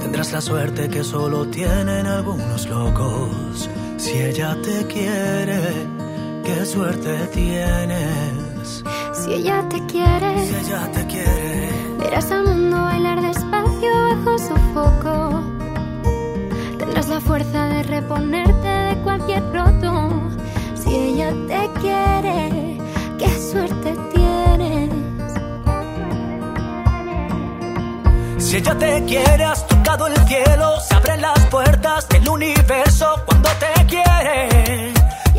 Tendrás la suerte que solo tienen algunos locos. Si ella te quiere, qué suerte tienes. Si ella te quiere, Si ella te quiere, Verás al mundo bailar despacio bajo su foco. Tendrás la fuerza de reponerte de cualquier roto. Si ella te quiere, qué suerte tienes. Si ella te quiere, has tocado el cielo. Se abren las puertas del universo cuando te quiere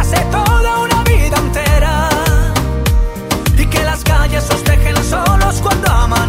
retrase toda una vida entera y que las calles os dejen solos cuando amanezca.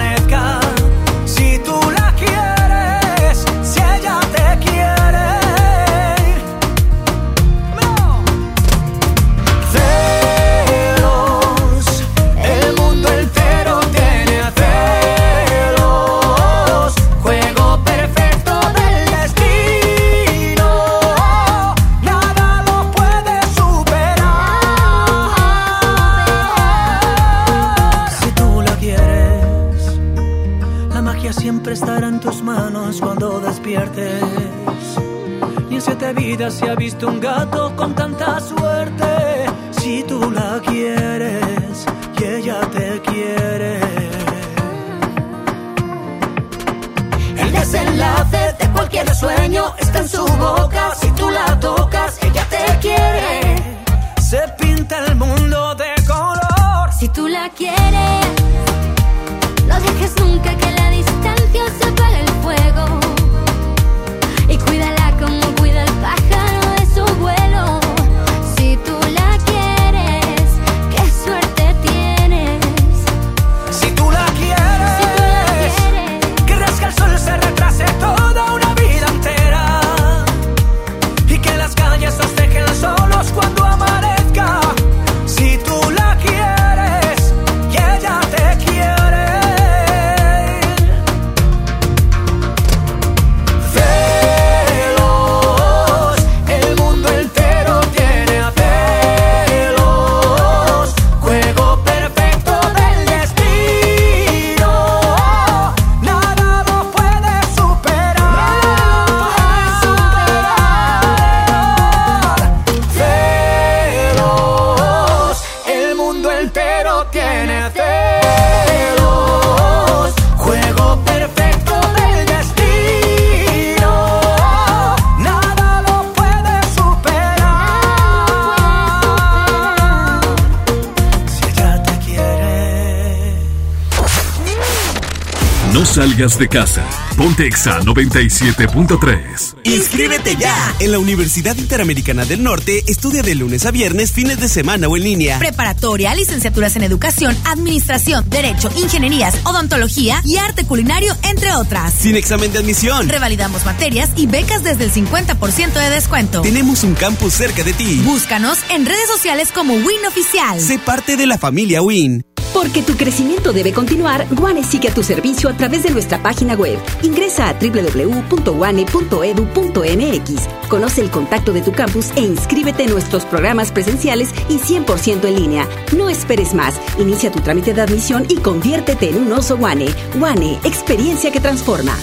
De casa. Ponte Exa 97.3. Inscríbete ya. En la Universidad Interamericana del Norte estudia de lunes a viernes, fines de semana o en línea. Preparatoria, licenciaturas en educación, administración, derecho, ingenierías, odontología y arte culinario, entre otras. Sin examen de admisión. Revalidamos materias y becas desde el 50% de descuento. Tenemos un campus cerca de ti. Búscanos en redes sociales como Win Oficial. Sé parte de la familia Win. Porque tu crecimiento debe continuar, Guane sigue a tu servicio a través de nuestra página web. Ingresa a www.guane.edu.mx. Conoce el contacto de tu campus e inscríbete en nuestros programas presenciales y 100% en línea. No esperes más. Inicia tu trámite de admisión y conviértete en un oso Guane. Guane, experiencia que transforma.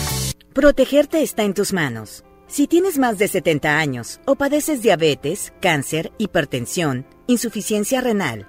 Protegerte está en tus manos. Si tienes más de 70 años o padeces diabetes, cáncer, hipertensión, insuficiencia renal,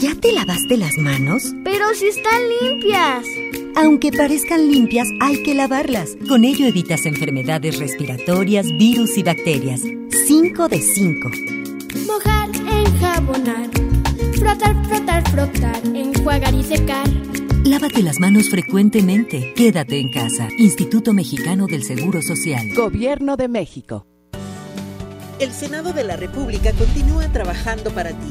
¿Ya te lavaste las manos? Pero si están limpias. Aunque parezcan limpias, hay que lavarlas. Con ello evitas enfermedades respiratorias, virus y bacterias. 5 de 5. Mojar, enjabonar, Frotar, frotar, frotar, enjuagar y secar. Lávate las manos frecuentemente. Quédate en casa. Instituto Mexicano del Seguro Social. Gobierno de México. El Senado de la República continúa trabajando para ti.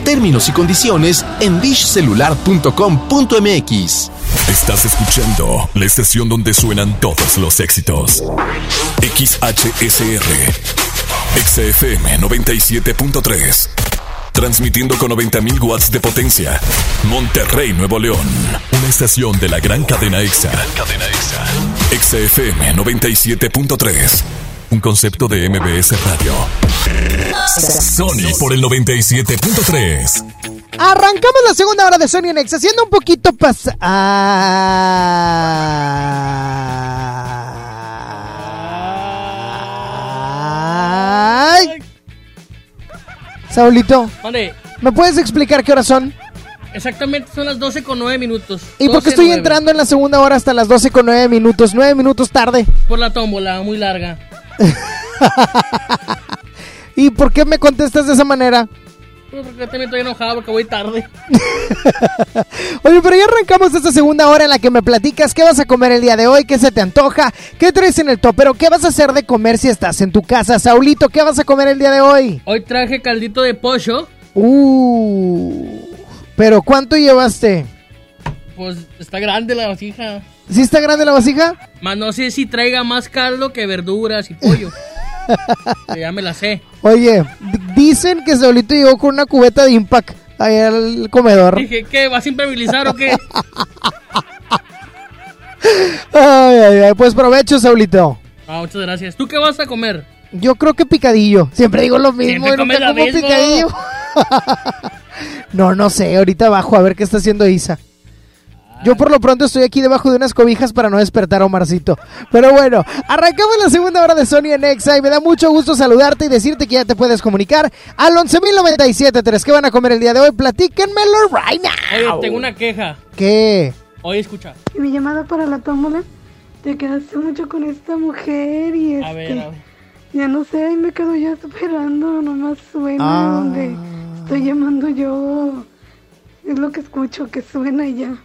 Términos y condiciones en dishcelular.com.mx. Estás escuchando la estación donde suenan todos los éxitos. XHSR. XFM 97.3. Transmitiendo con 90.000 watts de potencia. Monterrey, Nuevo León. Una estación de la gran cadena EXA. cadena EXA. XFM 97.3. Un concepto de MBS Radio. Sony por el 97.3. Arrancamos la segunda hora de Sony en haciendo un poquito pasa. Ay. Saulito, ¿Dónde? ¿me puedes explicar qué horas son? Exactamente son las 12 con 9 minutos. ¿Y por qué 12, estoy 9. entrando en la segunda hora hasta las 12 con 9 minutos? 9 minutos tarde. Por la tómbola, muy larga. ¿Y por qué me contestas de esa manera? Pues porque también estoy enojado porque voy tarde. *laughs* Oye, pero ya arrancamos esta segunda hora en la que me platicas qué vas a comer el día de hoy, qué se te antoja, qué traes en el topero, qué vas a hacer de comer si estás en tu casa. Saulito, ¿qué vas a comer el día de hoy? Hoy traje caldito de pollo. Uh, pero ¿cuánto llevaste? Pues está grande la vasija. ¿Sí está grande la vasija? Más no sé si traiga más caldo que verduras y pollo. *laughs* Ya me la sé. Oye, dicen que Saulito llegó con una cubeta de Impact ahí al comedor. Dije, ¿qué? ¿Vas a improvisar o qué? *laughs* Ay, ay, ay, pues provecho, Saulito. Ah, muchas gracias. ¿Tú qué vas a comer? Yo creo que picadillo. Siempre digo lo mismo Siempre y nunca como mismo. picadillo. *laughs* no, no sé. Ahorita bajo a ver qué está haciendo Isa. Yo por lo pronto estoy aquí debajo de unas cobijas para no despertar a Omarcito. Pero bueno, arrancamos la segunda hora de Sony en Exa y me da mucho gusto saludarte y decirte que ya te puedes comunicar al 11.097.3. ¿Qué van a comer el día de hoy? Platíquenmelo right now. Oye, tengo una queja. ¿Qué? Oye, escucha. Y mi llamada para la tómbola, te quedaste mucho con esta mujer y este, A ver, a ver. ya no sé, ahí me quedo ya esperando, nomás suena Ah. donde estoy llamando yo. Es lo que escucho, que suena y ya.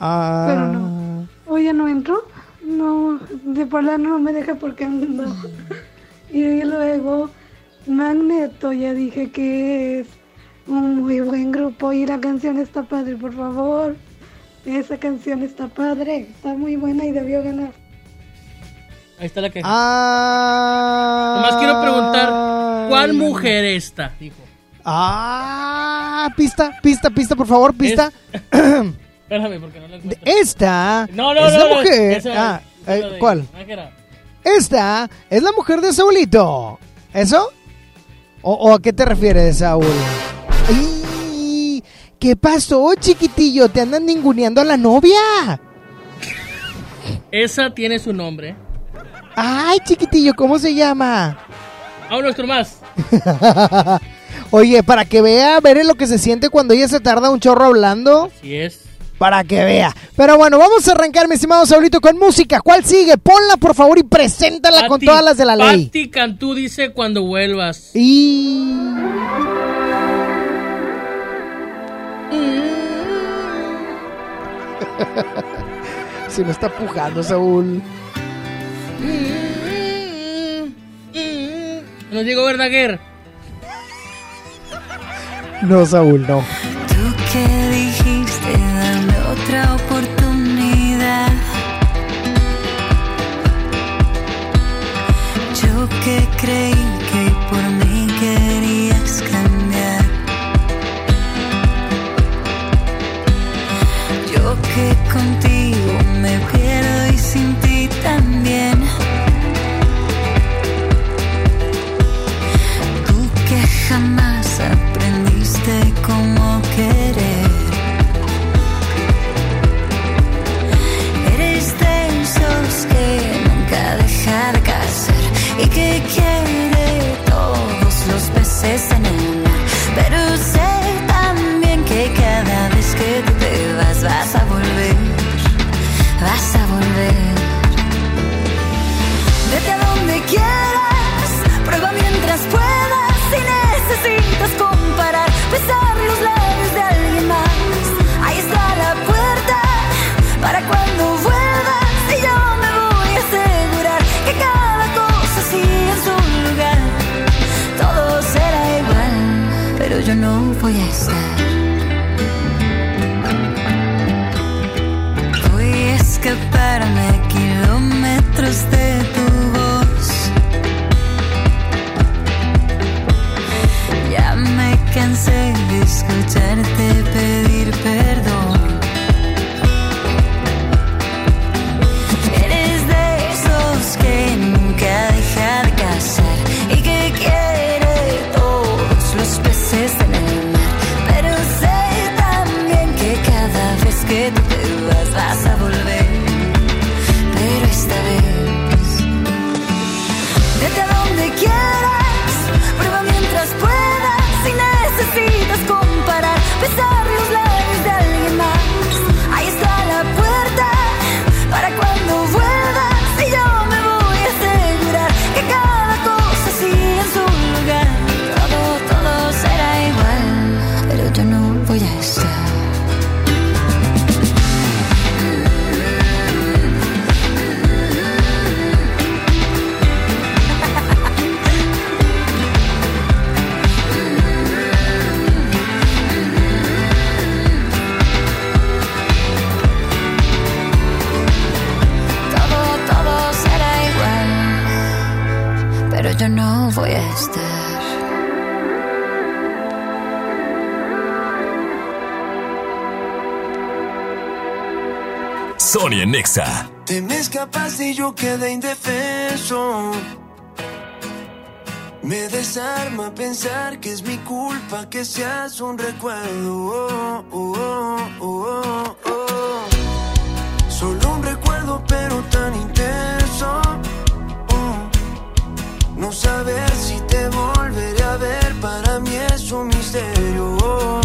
Ah, Pero no. Hoy ya no entro. No, de Polar no me deja porque ando. *laughs* Y luego, Magneto, ya dije que es un muy buen grupo y la canción está padre, por favor. Esa canción está padre, está muy buena y debió ganar. Ahí está la queja. Ah. Nomás quiero preguntar, ¿cuál mujer esta? Dijo. Ah, pista, pista, pista, por favor, pista. *clears throat* Espérame, porque no la encuentro. Esta No, no, es no, la mujer. esa- ah, eh, ¿Cuál? Esta es la mujer de Saulito. ¿Eso? ¿O, o a qué te refieres, Saúl? ¡Ay! ¿Qué pasó, chiquitillo? ¿Te andan ninguneando a la novia? Esa tiene su nombre. Ay, chiquitillo, ¿cómo se llama? Vámonos con más. *laughs* Oye, para que vea, veré lo que se siente cuando ella se tarda un chorro hablando. Así es. Para que vea. Pero bueno, vamos a arrancar, mi estimado Saulito, con música. ¿Cuál sigue? Ponla, por favor, y preséntala con todas las de la ley. Pati Cantú dice cuando vuelvas. Y... *laughs* Se me está pujando, Saúl. Nos llegó Verdaguer. No, Saúl, no. Tú otra oportunidad. Yo que creí que por mí querías cambiar. Yo que contigo. Pero sé también que cada vez que te vas vas a volver, vas a volver. Vete a donde quieras, escaparme kilómetros de tu voz. Ya me cansé de escucharte Sonia Nexa. Te me escapaste y yo quedé indefenso. Me desarma pensar que es mi culpa que seas un recuerdo. Oh, oh, oh. Solo un recuerdo, pero tan intenso. No saber si te volveré a ver, para mí es un misterio.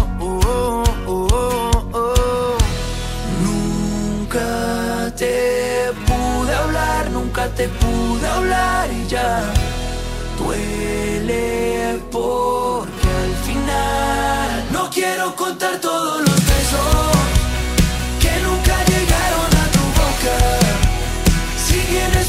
Te pude hablar y ya duele porque al final no quiero contar todos los besos que nunca llegaron a tu boca. Siguen esperando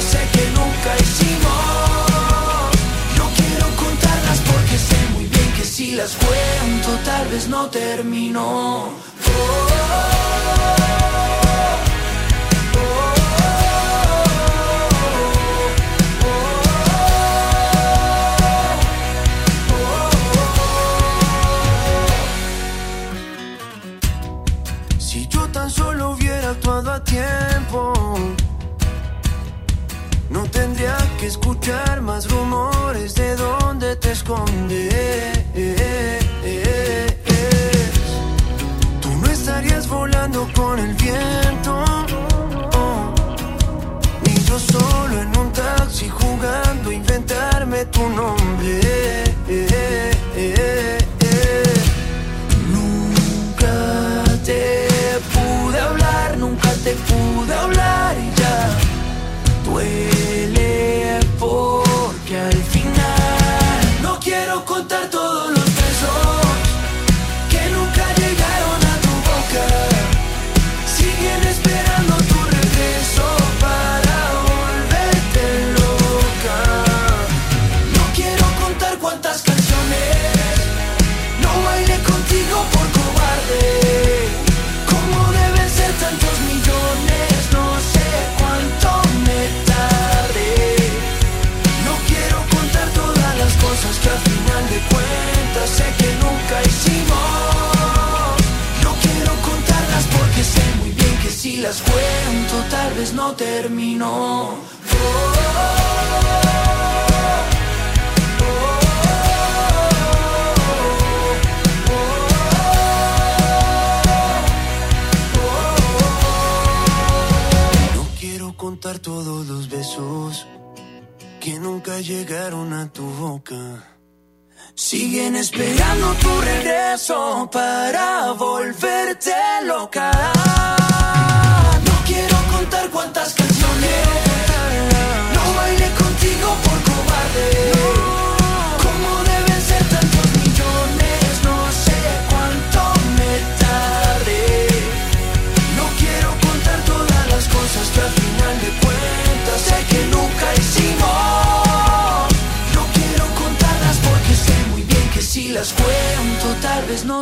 sé que nunca hicimos. No quiero contarlas porque sé muy bien que si las cuento tal vez no termino. Si yo tan solo hubiera actuado a tiempo, que escuchar más rumores de dónde te escondes. Tú no estarías volando con el viento, oh, ni yo solo en un taxi jugando a inventarme tu nombre. Nunca te pude hablar, nunca te pude hablar y ya duele No quiero contarlas porque sé muy bien que si las cuento tal vez no termino. Oh, oh, oh, contar todos los besos que nunca llegaron a tu boca. Siguen esperando tu regreso para volverte loca. No quiero contar cuántas canciones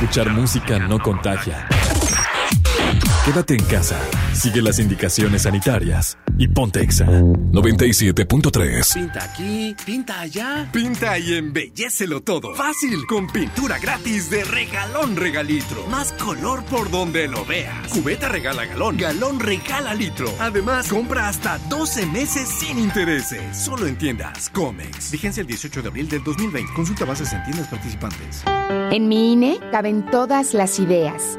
Escuchar música no contagia. Quédate en casa, sigue las indicaciones sanitarias y ponte Exa 97.3. Pinta aquí, pinta allá. Pinta y embellecelo todo. Fácil, con pintura gratis de regalón regalitro. Más color por donde lo veas. Cubeta regala galón, galón regala litro. Además, compra hasta 12 meses sin intereses. Solo en tiendas Comex. Vigencia el 18 de abril del 2020. Consulta bases en tiendas participantes. En mi INE caben todas las ideas,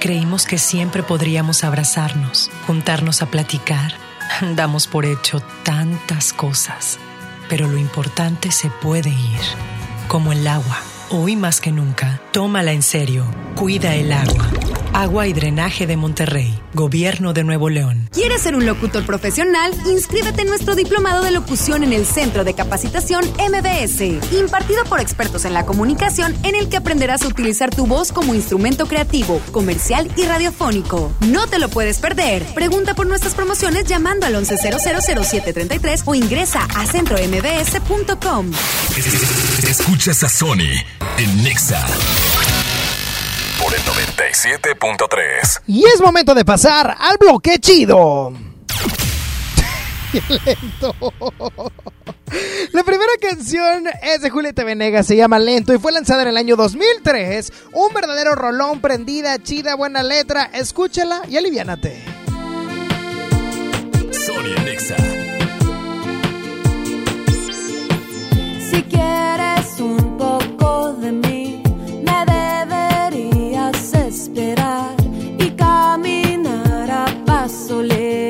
Creímos que siempre podríamos abrazarnos, juntarnos a platicar. Damos por hecho tantas cosas, pero lo importante se puede ir, como el agua. Hoy más que nunca, tómala en serio. Cuida el agua. Agua y Drenaje de Monterrey, Gobierno de Nuevo León. ¿Quieres ser un locutor profesional? Inscríbete en nuestro diplomado de locución en el Centro de Capacitación MBS, impartido por expertos en la comunicación, en el que aprenderás a utilizar tu voz como instrumento creativo, comercial y radiofónico. No te lo puedes perder. Pregunta por nuestras promociones llamando al 11000733 o ingresa a centrombs.com. Escuchas a Sony en Nexa 97.3. Y es momento de pasar al bloque chido. *laughs* Qué lento. La primera canción es de Julieta Venegas, se llama Lento y fue lanzada en el año 2003. Un verdadero rolón, prendida, chida, buena letra. Escúchala y aliviánate. Sony en Nexa. Si quieres un poco de mí, deberías esperar y caminar a paso lento,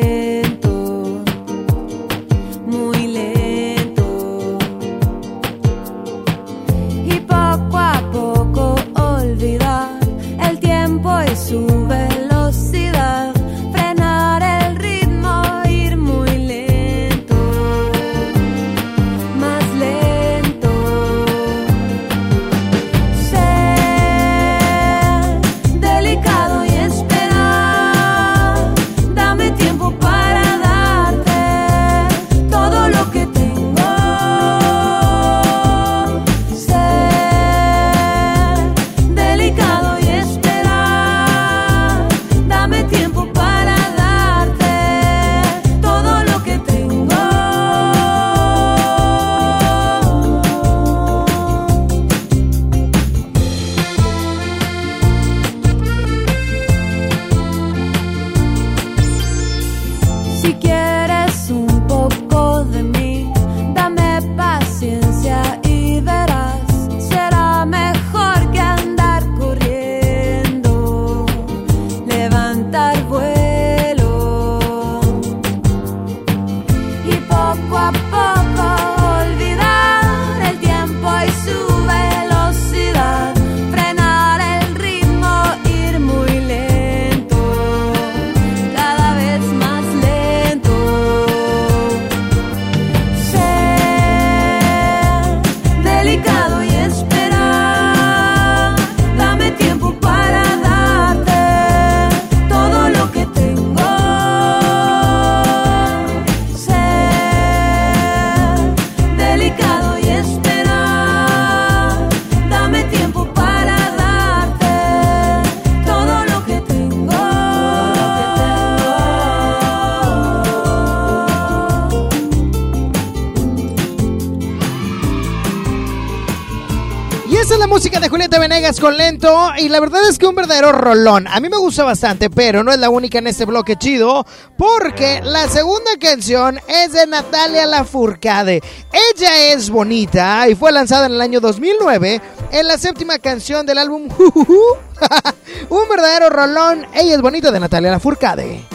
con lento y la verdad es que un verdadero rolón. A mí me gusta bastante, pero no es la única en este bloque chido porque la segunda canción es de Natalia Lafourcade. Ella es bonita y fue lanzada en el año 2009 en la séptima canción del álbum *laughs* *laughs* un verdadero rolón. Ella es bonita de Natalia Lafourcade.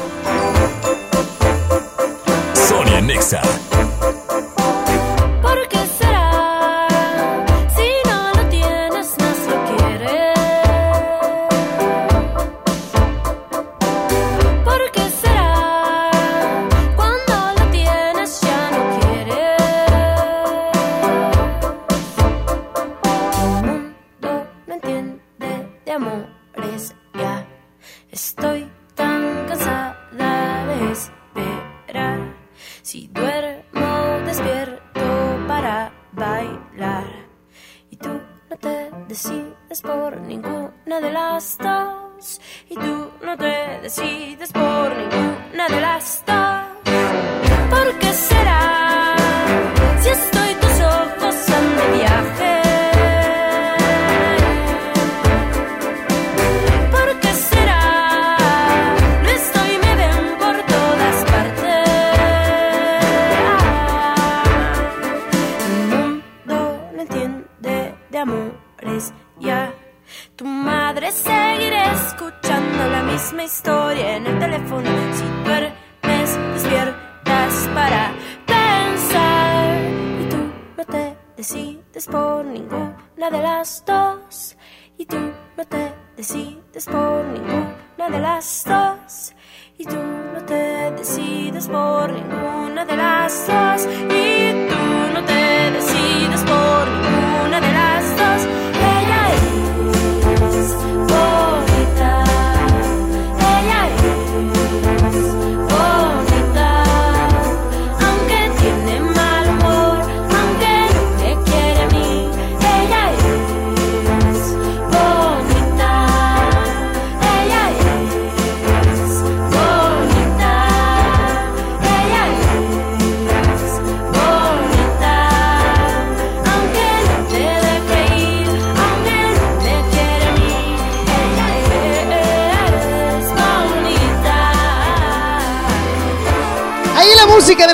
Sonia Nexa.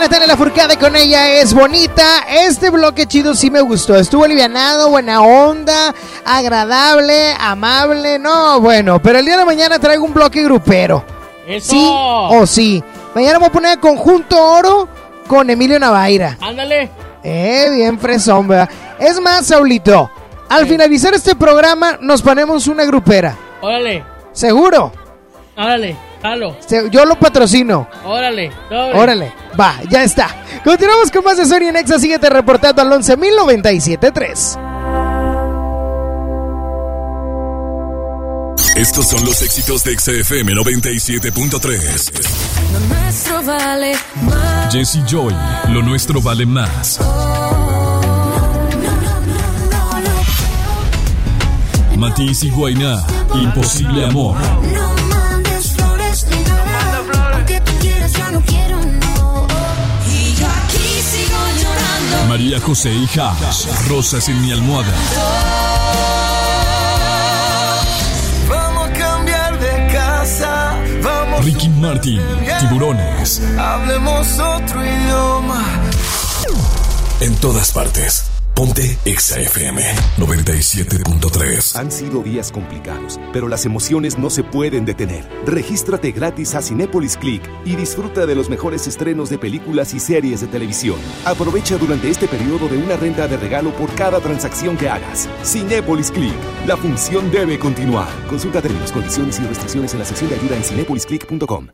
La de Natalia Lafourcade con ella es bonita. Este bloque chido sí me gustó. Estuvo alivianado, buena onda, agradable, amable. No, bueno, pero el día de mañana traigo un bloque grupero. ¡Eso! ¿Sí o sí? Mañana voy a poner Conjunto Oro con Emilio Navaira. Ándale. Eh, bien fresón, ¿verdad? Es más, Saulito, al finalizar este programa nos ponemos una grupera. Órale. ¿Seguro? Órale. Jalo. Se- Yo lo patrocino. Órale. sobre. Órale, va, ya está. Continuamos con más de Sony Nexa. Síguete reportando al 11.097.3. Estos son los éxitos de XFM 97.3. Lo nuestro vale más. Jesse Joy, lo nuestro vale más. Matiz y Guainá, imposible amor. María José y Hash, rosas en mi almohada. Vamos a cambiar de casa. Vamos. Ricky Martin, tiburones. Hablemos otro idioma. En todas partes. Ponte XFM 97.3. Han sido días complicados, pero las emociones no se pueden detener. Regístrate gratis a Cinépolis Click y disfruta de los mejores estrenos de películas y series de televisión. Aprovecha durante este periodo de una renta de regalo por cada transacción que hagas. Cinépolis Click. La función debe continuar. Consulta términos, condiciones y restricciones en la sección de ayuda en cinépolisclick.com.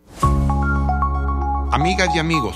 Amigas y amigos,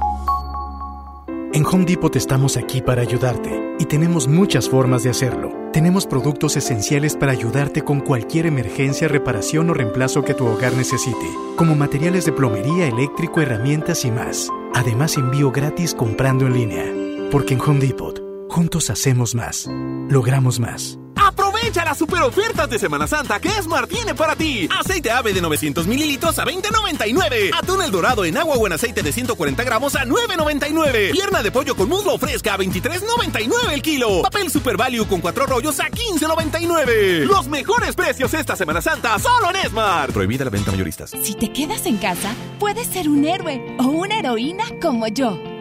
En Home Depot estamos aquí para ayudarte y tenemos muchas formas de hacerlo. Tenemos productos esenciales para ayudarte con cualquier emergencia, reparación o reemplazo que tu hogar necesite, como materiales de plomería, eléctrico, herramientas y más. Además, envío gratis comprando en línea. Porque en Home Depot, juntos hacemos más, logramos más. Aprovecha las super ofertas de Semana Santa que Esmar tiene para ti. Aceite ave de 900 mililitros a 20.99. Atún el dorado en agua o en aceite de 140 gramos a 9.99. Pierna de pollo con muslo fresca a 23.99 el kilo. Papel Super Value con cuatro rollos a 15.99. Los mejores precios esta Semana Santa solo en Esmar. Prohibida la venta mayoristas. Si te quedas en casa, puedes ser un héroe o una heroína como yo.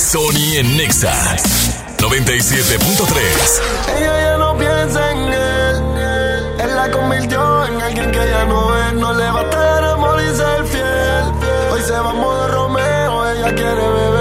Sony en Nexa 97.3. Ella ya no piensa en él. Él la convirtió en alguien que ya no es. No le va a estar amor y ser fiel. Hoy se va a modo Romeo. Ella quiere beber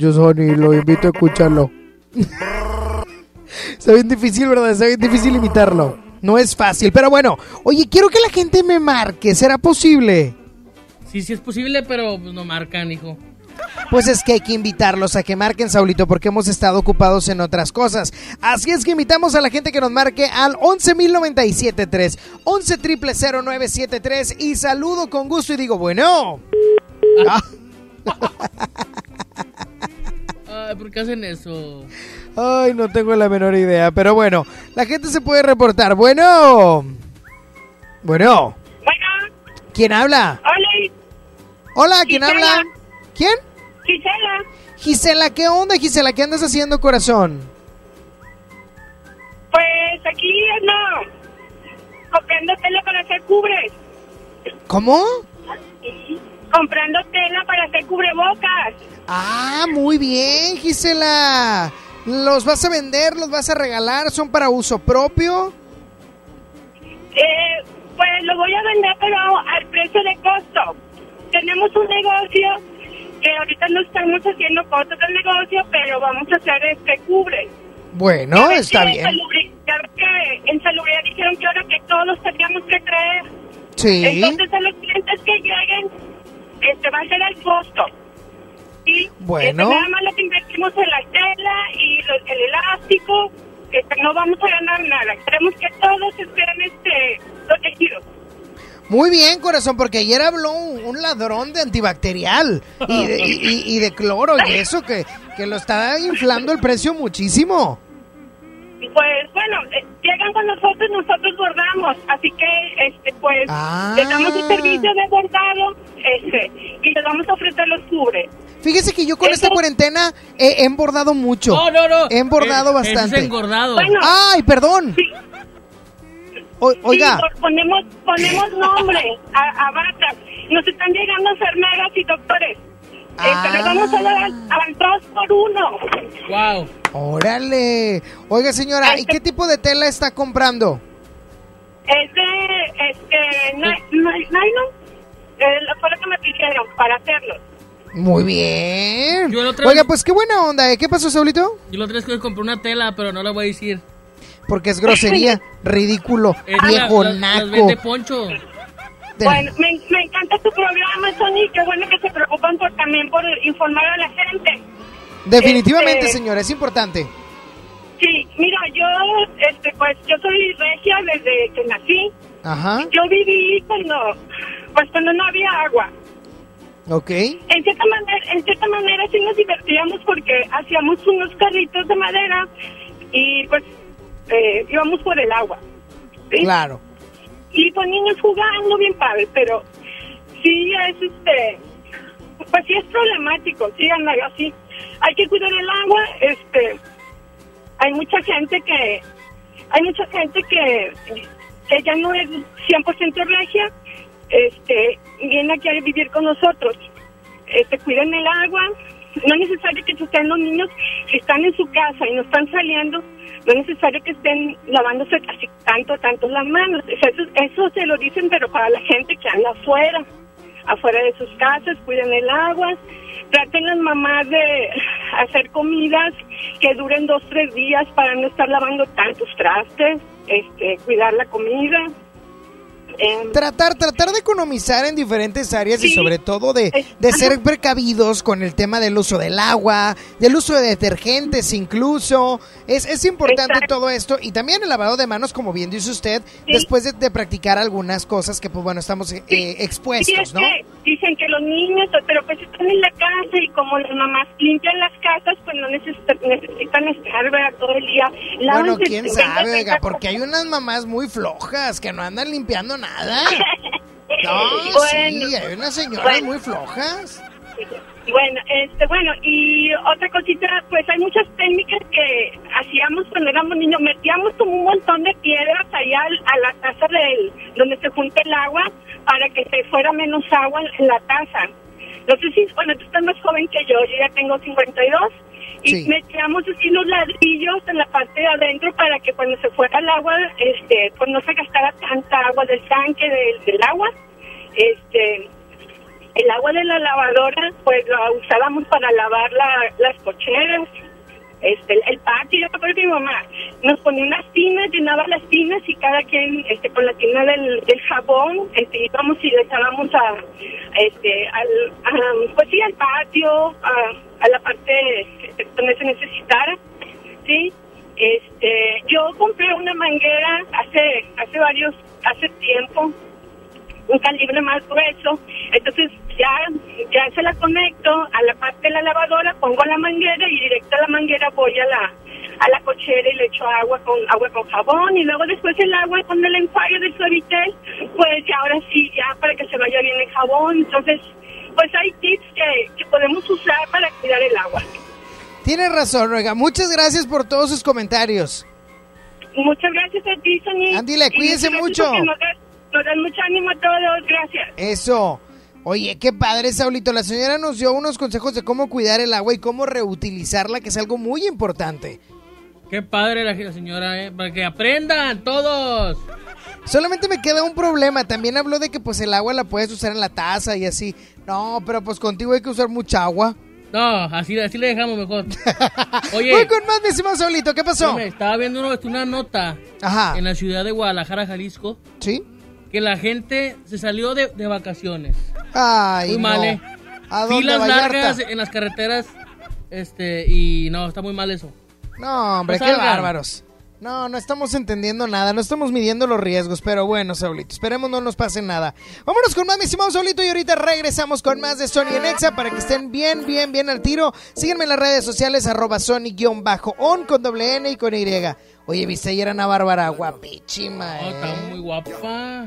mucho Sony y lo invito a escucharlo. *laughs* Está bien difícil, ¿verdad? Está bien difícil imitarlo. No es fácil, pero bueno. Oye, quiero que la gente me marque. ¿Será posible? Sí, sí es posible, pero pues, no marcan, hijo. Pues es que hay que invitarlos a que marquen, Saulito, porque hemos estado ocupados en otras cosas. Así es que invitamos a la gente que nos marque al 11.097.3, 11.000.973 y saludo con gusto y digo, bueno. Ah. ¿Por qué hacen eso? Ay, no tengo la menor idea. Pero bueno, la gente se puede reportar. Bueno. Bueno. ¿Quién habla? Hola. Hola, ¿quién Gisela. habla? ¿Quién? Gisela, Gisela, ¿qué onda, Gisela? ¿Qué andas haciendo, corazón? pues aquí no. Comprando tela para hacer cubres. ¿Cómo? Comprando tela para hacer cubrebocas. Ah, muy bien, Gisela. ¿Los vas a vender? ¿Los vas a regalar? ¿Son para uso propio? Eh, pues lo voy a vender, pero al precio de costo. Tenemos un negocio que ahorita no estamos haciendo cosas del negocio, pero vamos a hacer este cubre. Bueno, Ya está bien. Que en salubridad dijeron que ahora que todos teníamos que traer. Sí. Entonces a los clientes que lleguen, este va a ser el costo. Bueno. Este, nada más lo que invertimos en la tela y lo- el elástico, este, no vamos a ganar nada. Queremos que todos estén este, protegidos. Muy bien, corazón, porque ayer habló un, un ladrón de antibacterial y de, y- y- y de cloro y eso que, que lo está inflando el precio muchísimo. Pues bueno, eh, llegan con nosotros, nosotros bordamos, así que este pues Ah. les damos el servicio de bordado este, y les vamos a ofrecer los cubres. Fíjese que yo con esta cuarentena he, he embordado mucho. No, no, no. He embordado Eh, ese es bastante. engordado. Bueno. Ay, perdón. O- oiga, Sí, ponemos, ponemos nombre a, a batas. Nos están llegando enfermeras y doctores. Este, les vamos a dar al, por uno. Wow. órale. Oiga, señora, ¿y qué tipo de tela está comprando? Es de este, ni- nylon. Lo fue lo que me pidieron para hacerlos. Muy bien. Yo otra Oiga, vez- pues qué buena onda, ¿eh? ¿Qué pasó, Saulito? Yo la otra vez que compré una tela, pero no la voy a decir. Porque es grosería, *laughs* ridículo, viejo las naco. vende Poncho. Bueno, me, me encanta tu programa, Sony. Qué bueno que se preocupan por, también por informar a la gente. Definitivamente, Este, señora, es importante. Sí, mira, yo, este, pues, yo soy regia desde que nací. Ajá, Yo viví cuando, pues, cuando no había agua. ok. En cierta manera, en cierta manera sí nos divertíamos porque hacíamos unos carritos de madera y, pues, eh, íbamos por el agua. ¿sí? Claro. Y pues niños jugando bien padre, pero sí es este, pues sí es problemático, sí anda así. Hay que cuidar el agua, este, hay mucha gente que, hay mucha gente que, que ya no es 100% regia, este, viene aquí a vivir con nosotros. Este, cuiden el agua, no es necesario que estén los niños que están en su casa y no están saliendo, no es necesario que estén lavándose así tanto, tanto las manos. Eso, eso se lo dicen, pero para la gente que anda afuera, afuera de sus casas, cuiden el agua, traten las mamás de hacer comidas que duren dos, tres días para no estar lavando tantos trastes, este, cuidar la comida. Tratar, tratar de economizar en diferentes áreas y sobre todo de, de ser precavidos con el tema del uso del agua, del uso de detergentes incluso. Es, es importante Exacto. todo esto y también el lavado de manos, como bien dice usted, después de, de practicar algunas cosas que pues bueno, estamos eh, expuestos, es ¿no? que dicen que los niños, pero pues están en la casa y como las mamás limpian las casas, pues no necesitan, necesitan estar ¿verdad? todo el día. Bueno, Lávense, quién sabe, oiga, porque hay unas mamás muy flojas que no andan limpiando nada. *laughs* No, Bueno, sí, hay unas señoras bueno. muy flojas. Bueno, este, bueno, y otra cosita, pues hay muchas técnicas que hacíamos cuando éramos niños, metíamos como un montón de piedras allá al- a la taza del, donde se junta el agua para que se fuera menos agua en la taza. No sé si, bueno, tú estás más joven que yo, yo ya tengo 52, y Sí. metíamos así los ladrillos en la parte de adentro para que cuando se fuera el agua, este, pues no se gastara tanta agua del tanque del, del agua. Este, el agua de la lavadora, pues la usábamos para lavar la- las cocheras, este, el, patio. Yo me acuerdo mi mamá nos ponía unas tinas, llenaba las tinas y cada quien, este, con la tina del, jabón, este, íbamos y le echábamos a, este, al, pues sí, al patio, a, a la parte este, donde se necesitara, sí. Este, yo compré una manguera hace, hace varios, hace tiempo, un calibre más grueso. Entonces ya, ya se la conecto a la parte de la lavadora, pongo la manguera y directo a la manguera voy a la, a la cochera y le echo agua con agua con jabón y luego después el agua con el enjuague del suavitel, pues ya ahora sí, ya para que se vaya bien el jabón. Entonces, pues hay tips que, que podemos usar para cuidar el agua. Tienes razón, oiga. Muchas gracias por todos sus comentarios. Muchas gracias a ti, Sonia. Ándile, Y cuídense mucho. Nos dan mucho ánimo a todos, gracias. Eso. Oye, qué padre, Saulito. La señora nos dio unos consejos de cómo cuidar el agua y cómo reutilizarla, que es algo muy importante. Qué padre la, la señora, ¿eh? Para que aprendan todos. Solamente me queda un problema. También habló de que pues el agua la puedes usar en la taza y así. No, pero pues contigo hay que usar mucha agua. No, así, así le dejamos mejor. *laughs* Oye. Voy con más, mi estimado Saulito. ¿Qué pasó? Estaba viendo una, una nota Ajá. en la ciudad de Guadalajara, Jalisco. Sí. Que la gente se salió de, de vacaciones. Ay, muy no. mal, ¿eh? ¿A dónde, Filas Vallarta? largas en las carreteras. Este, y no, está muy mal eso. No, hombre, No qué bárbaros. No, no estamos entendiendo nada, no estamos midiendo los riesgos, pero bueno, Saulito, esperemos no nos pase nada. Vámonos con más, mi estimado Saulito, y ahorita regresamos con más de Sony en Exa para que estén bien, bien, bien al tiro. Síguenme en las redes sociales, arroba Sony-on con doble N y con Y. Oye, viste ayer a Ana Bárbara, guapísima, Oh, eh. está muy guapa.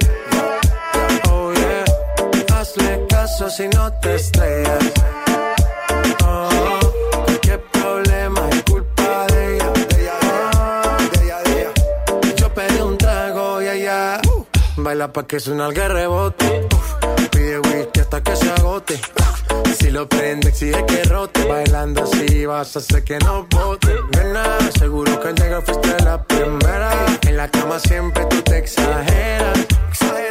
Hazle caso si no te estrellas. Oh, cualquier problema es culpa de ella. Oh, de ella, de ella. Yo pedí un trago y ella baila pa' que suena el rebote. Pide whisky hasta que se agote. Si lo prende, exige que rote. Bailando así vas a hacer que no bote. Nena, seguro que al llegar fuiste la primera. En la cama siempre tú te exageras. Exagera.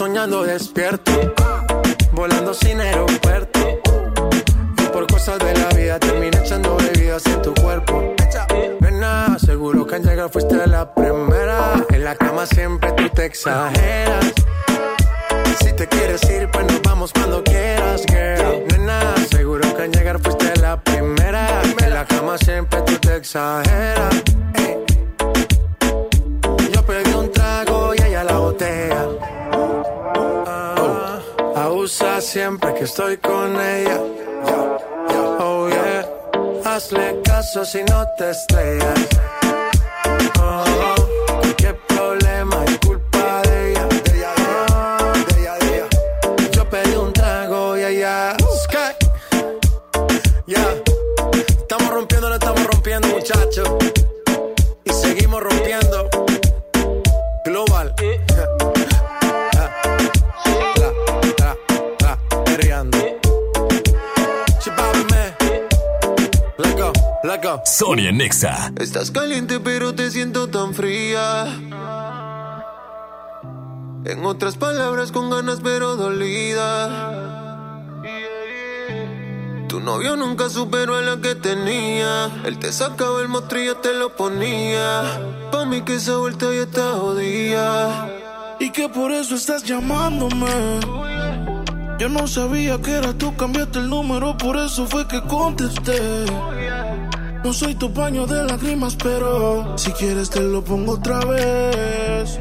soñando despierto, caso si no te estrellas. Él te sacaba el mostrillo, te lo ponía. Pa' mí que esa vuelta ya está jodida. Y que por eso estás llamándome. Yo no sabía que era tú, cambiaste el número, por eso fue que contesté. No soy tu paño de lágrimas, pero si quieres te lo pongo otra vez.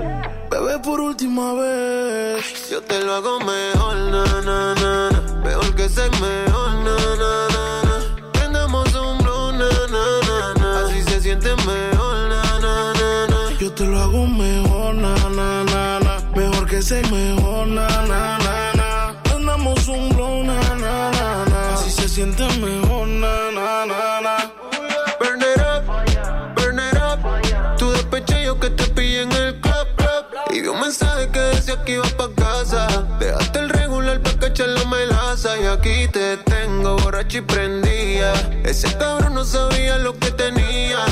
Bebé, por última vez. Yo te lo hago mejor, na, na, na. Mejor que ser mejor, na, na. Que ser mejor, na. Prendamos un blow, na. Así se siente mejor, na. Burn it up, burn it up. Tu despeche yo que te pillé en el club. Y vi un mensaje que decía que iba pa' casa. Dejaste el regular pa' cachar la melaza. Y aquí te tengo borracho y prendía. Ese cabrón no sabía lo que tenía.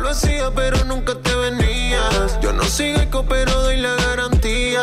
Lo hacía, pero nunca te venías. Yo no soy eco, pero doy la garantía.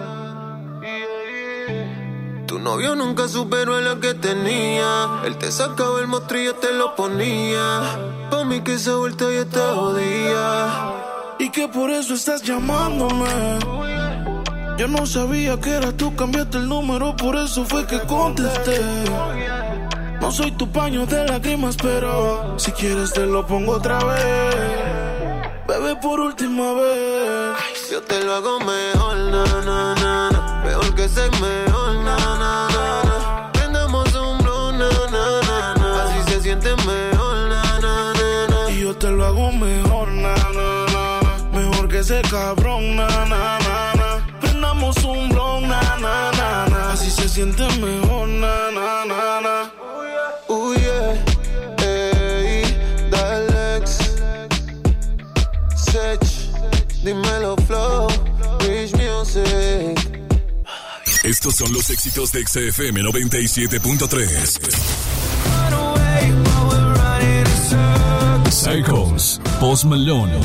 Novio nunca superó a la que tenía. Él te sacaba el mostrillo, te lo ponía. Pa' mí que esa vuelta ya está jodida. Y que por eso estás llamándome. Yo no sabía que era tú, cambiaste el número, por eso fue que contesté. No soy tu paño de lágrimas, pero si quieres te lo pongo otra vez. Bebé, por última vez. Yo te lo hago mejor, na, na, na, na. Mejor que ser mejor, cabrón, na, na, na, na. Prendamos un blon, na, na, na, na. Así se siente mejor, na, na, na, na. Uh, yeah. Ey, Dalex. Sech. Dímelo, Flow. Rich Music. Estos son los éxitos de XFM 97.3. Psychos, Post Malone,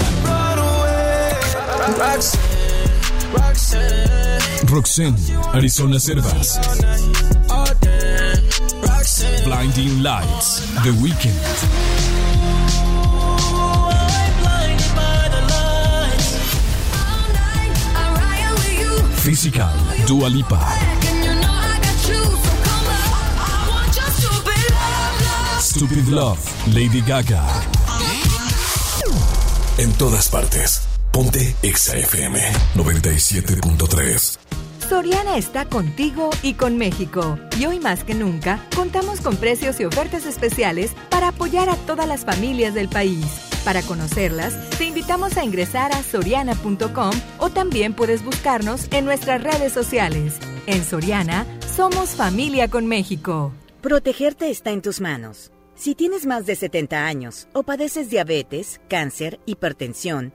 Roxanne, Arizona Servas, Blinding Lights, The Weeknd, Physical, Dua Lipa, Stupid Love, Lady Gaga. En todas partes. Ponte XFM 97.3. Soriana está contigo y con México. Y hoy más que nunca, contamos con precios y ofertas especiales para apoyar a todas las familias del país. Para conocerlas, te invitamos a ingresar a soriana.com o también puedes buscarnos en nuestras redes sociales. En Soriana, somos familia con México. Protegerte está en tus manos. Si tienes más de 70 años o padeces diabetes, cáncer, hipertensión,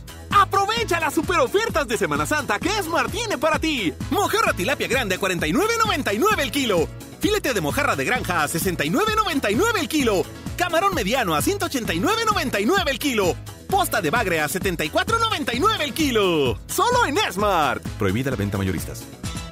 Aprovecha las super ofertas de Semana Santa que Esmar tiene para ti. Mojarra tilapia grande a 49.99 el kilo. Filete de mojarra de granja a 69.99 el kilo. Camarón mediano a 189.99 el kilo. Posta de bagre a 74.99 el kilo. Solo en Esmart. Prohibida la venta mayoristas.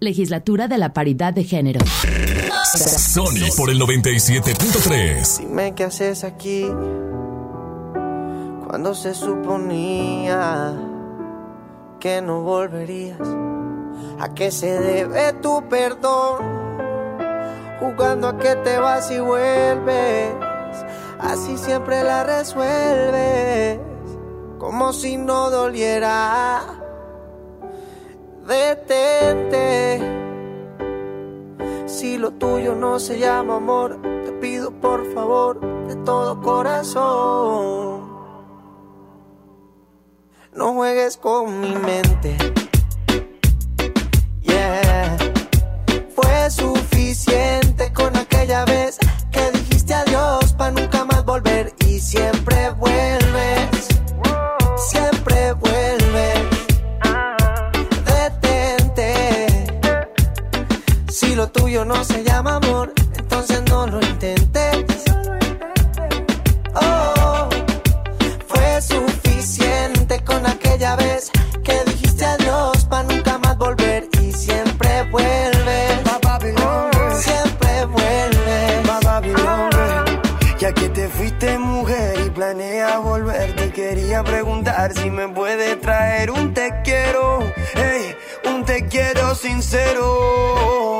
Legislatura de la Paridad de Género. Sony por el 97.3. Dime qué haces aquí cuando se suponía que no volverías. ¿A qué se debe tu perdón? Jugando a que te vas y vuelves. Así siempre la resuelves. Como si no doliera. Detente. Si lo tuyo no se llama amor, te pido por favor de todo corazón. No juegues con mi mente. Tuyo no se llama amor, entonces no lo intentes. Oh, fue suficiente con aquella vez que dijiste adiós para nunca más volver y siempre vuelves. Siempre vuelves. Ya que te fuiste mujer y planeas volver, te quería preguntar si me puedes traer un te quiero, hey, un te quiero sincero.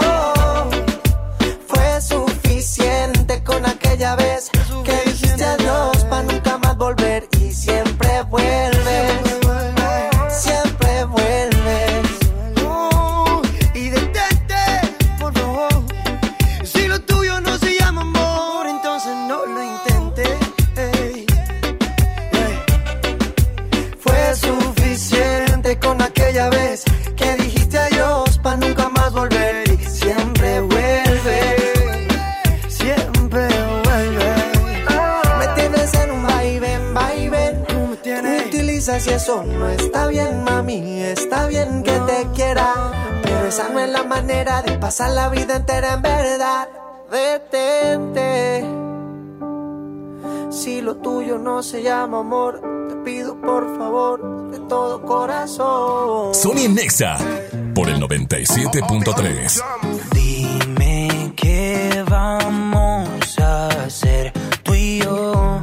Oh, fue suficiente con aquella vez que dijiste adiós para nunca más volver y siempre vuelves. Esa no es la manera de pasar la vida entera en verdad. Detente. Si lo tuyo no se llama amor, te pido por favor de todo corazón. Sony Nexa por el 97.3. Dime qué vamos a hacer tú y yo.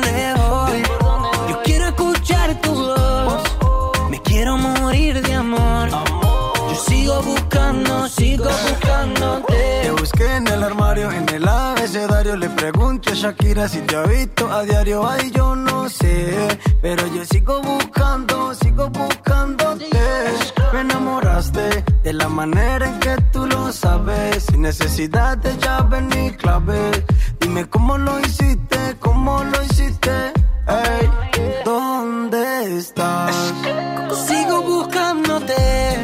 Shakira si te ha visto a diario, ay, yo no sé. Pero yo sigo buscando, sigo buscándote. Me enamoraste de la manera en que tú lo sabes. Sin necesidad de llave ni clave. Dime cómo lo hiciste, cómo lo hiciste. Ey, ¿dónde estás? Sigo buscándote,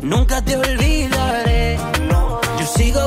nunca te olvidaré. Yo sigo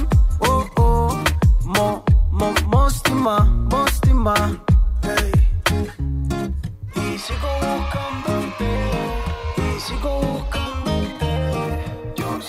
Mostima, Mostima. Ey. Y sigo buscándote, y sigo buscándote. Yo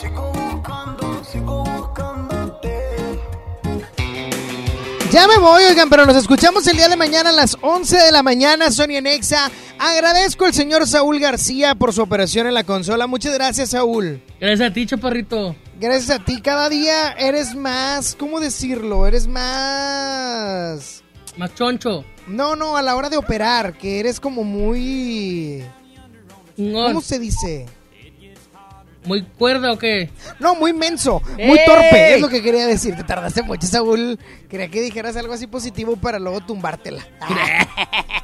Ya me voy, oigan, pero nos escuchamos el día de mañana a las 11 de la mañana, Sony Nexa. Agradezco al señor Saúl García por su operación en la consola. Muchas gracias, Saúl. Gracias a ti, chaparrito. Gracias a ti, cada día eres más, ¿cómo decirlo? Eres más... Más choncho. No, no, a la hora de operar, que eres como muy... ¿Cómo se dice? ¿Muy cuerda o qué? No, muy menso, muy ¡Ey! torpe, es lo que quería decir. Te tardaste mucho, Saúl. Quería que dijeras algo así positivo para luego tumbártela. *laughs*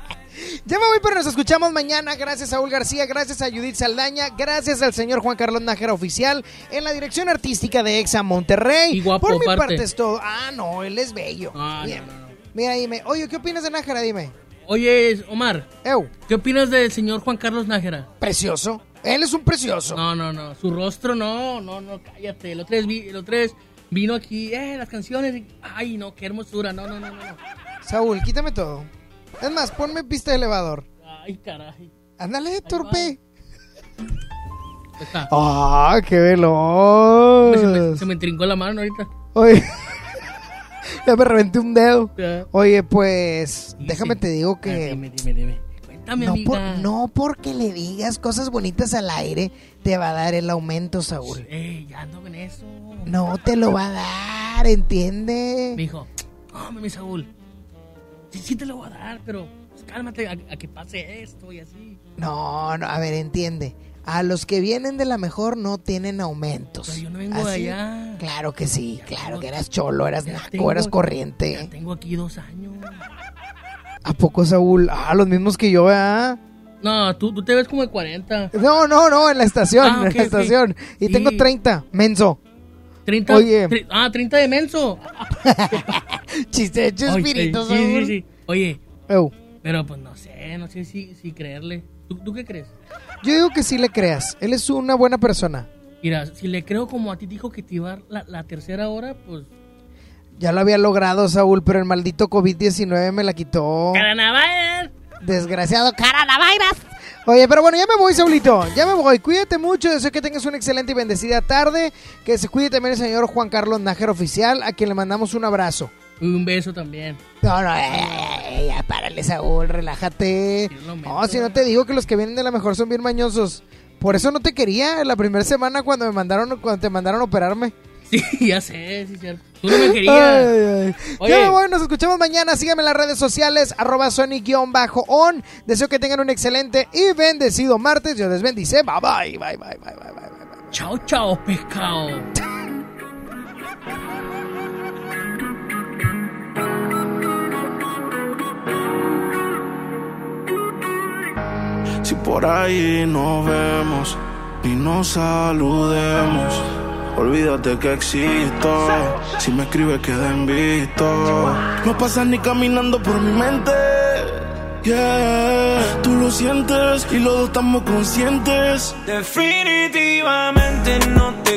Ya me voy, pero nos escuchamos mañana. Gracias a Saúl García, gracias a Judith Saldaña, gracias al señor Juan Carlos Nájera Oficial en la dirección artística de Exa Monterrey. Y guapo, Por mi aparte. parte es todo. Ah, no, él es bello. Ah, Bien. no, no, no. Mira, dime. Oye, ¿qué opinas de Nájera? Dime. Oye, Omar. Ew. ¿Qué opinas del señor Juan Carlos Nájera? Precioso. Él es un precioso. No, no, no. Su rostro, no, no, no, cállate. Otro vez, vi- otro vez vino aquí, eh, las canciones. y- Ay, no, qué hermosura. No, no, no, no. Saúl, quítame todo. Es más, ponme pista de elevador. Ay, caray. Ándale, torpe. Está. ¡Ah, qué Se veloz! me, se me trincó la mano ahorita. Oye, *laughs* ya me reventé un dedo. Oye, pues, déjame te digo Ah, que... dime, dime, dime. No, amiga. por- no porque le digas cosas bonitas al aire, te va a dar el aumento, Saúl. Ey, ya ando en eso. No te lo va a dar, ¿entiende? Me dijo, hombre, mi Saúl. Sí, sí te lo voy a dar, pero pues, cálmate a, a que pase esto y así. No, no, a ver, entiende. A los que vienen de la mejor no tienen aumentos. Pero yo no vengo de ¿Así? allá. Claro que sí, claro tengo- que eras cholo, eras naco, tengo- eras corriente. Tengo aquí dos años. ¿A poco, Saúl? Ah, los mismos que yo, ¿verdad? No, tú, tú te ves como de 40. No, no, no, en la estación, Ah, en la estación. Y Sí. tengo 30, menso. 30. Oye. tri- ah, 30 de menso. *laughs* Chiste espíritu, sí, sí, Saúl. sí. Oye, Eu, pero pues no sé, no sé si, si creerle. ¿Tú, tú qué crees? Yo digo que sí le creas. Él es una buena persona. Mira, si le creo como a ti dijo que te iba a dar la, la tercera hora, pues... Ya lo había logrado, Saúl, pero el maldito COVID-19 me la quitó. ¡Caranaval! Desgraciado Caranavirus. Oye, pero bueno, ya me voy, Saulito. Ya me voy. Cuídate mucho. Deseo que tengas una excelente y bendecida tarde. Que se cuide también el señor Juan Carlos Nájera Oficial, a quien le mandamos un abrazo. Y un beso también. No, no, eh, eh, ya párale, Saúl, relájate. meto. No, si no te digo que los que vienen de la mejor son bien mañosos. Por eso no te quería la primera semana cuando me mandaron, cuando te mandaron a operarme. *laughs* Sí, ya sé, sí, cierto. Tú no me querías. Ay, ay. Oye. Ya me voy, nos escuchamos mañana. Síganme en las redes sociales, arroba Sonic-on. Deseo que tengan un excelente y bendecido martes. Dios les bendice. Bye, bye, bye, bye, bye, bye, bye. Chao, chao, pescado. Si por ahí nos vemos y nos saludemos, olvídate que existo. Si me escribes, queda en visto. No pasas ni caminando por mi mente. Yeah, tú lo sientes y los dos estamos conscientes. Definitivamente no te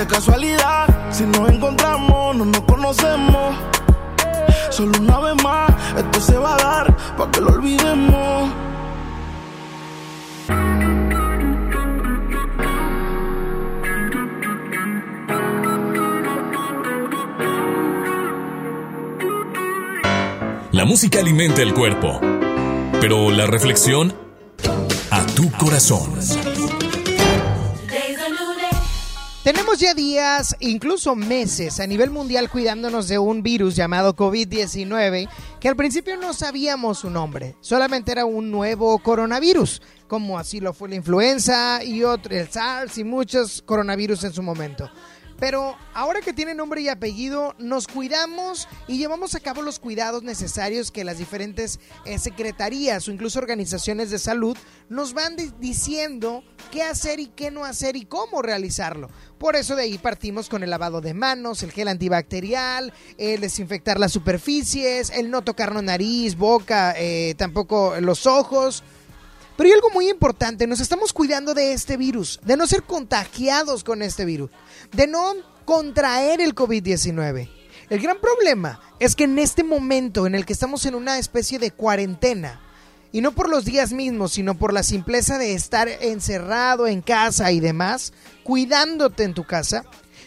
De casualidad, si nos encontramos, no nos conocemos. Solo una vez más, esto se va a dar para que lo olvidemos. La música alimenta el cuerpo, pero la reflexión a tu corazón. Tenemos ya días, incluso meses, a nivel mundial cuidándonos de un virus llamado COVID-19, que al principio no sabíamos su nombre, solamente era un nuevo coronavirus, como así lo fue la influenza y otro, el SARS y muchos coronavirus en su momento. Pero ahora que tiene nombre y apellido, nos cuidamos y llevamos a cabo los cuidados necesarios que las diferentes eh, secretarías o incluso organizaciones de salud nos van di- diciendo qué hacer y qué no hacer y cómo realizarlo. Por eso de ahí partimos con el lavado de manos, el gel antibacterial, el desinfectar las superficies, el no tocarnos nariz, boca, eh, tampoco los ojos. Pero hay algo muy importante, nos estamos cuidando de este virus, de no ser contagiados con este virus, de no contraer el COVID-19. El gran problema es que en este momento en el que estamos en una especie de cuarentena, y no por los días mismos, sino por la simpleza de estar encerrado en casa y demás, cuidándote en tu casa,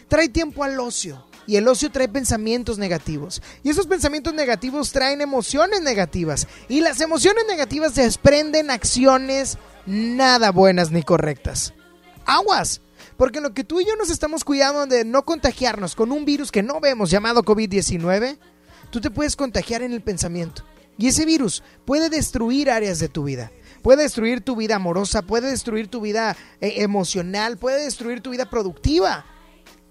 trae tiempo al ocio, Y el ocio trae pensamientos negativos. Y esos pensamientos negativos traen emociones negativas. Y las emociones negativas desprenden acciones nada buenas ni correctas. Aguas. Porque en lo que tú y yo nos estamos cuidando de no contagiarnos con un virus que no vemos llamado COVID-19, tú te puedes contagiar en el pensamiento. Y ese virus puede destruir áreas de tu vida. Puede destruir tu vida amorosa, puede destruir tu vida eh, emocional, puede destruir tu vida productiva.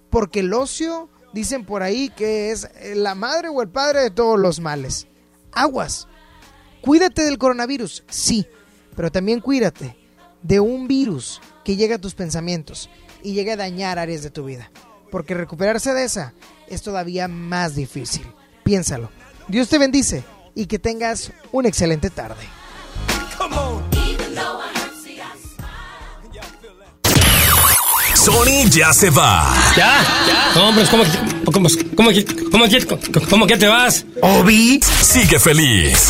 Porque el ocio, dicen por ahí, que es eh, la madre o el padre de todos los males. Aguas. Cuídate del coronavirus, sí, pero también cuídate de un virus que llega a tus pensamientos y llegue a dañar áreas de tu vida. Porque recuperarse de esa es todavía más difícil. Piénsalo. Dios te bendice y que tengas una excelente tarde. Sony ya se va. ¿Ya? ¿Ya? No, hombre, ¿cómo, que- cómo, cómo, cómo, cómo que te vas? Obi sigue feliz.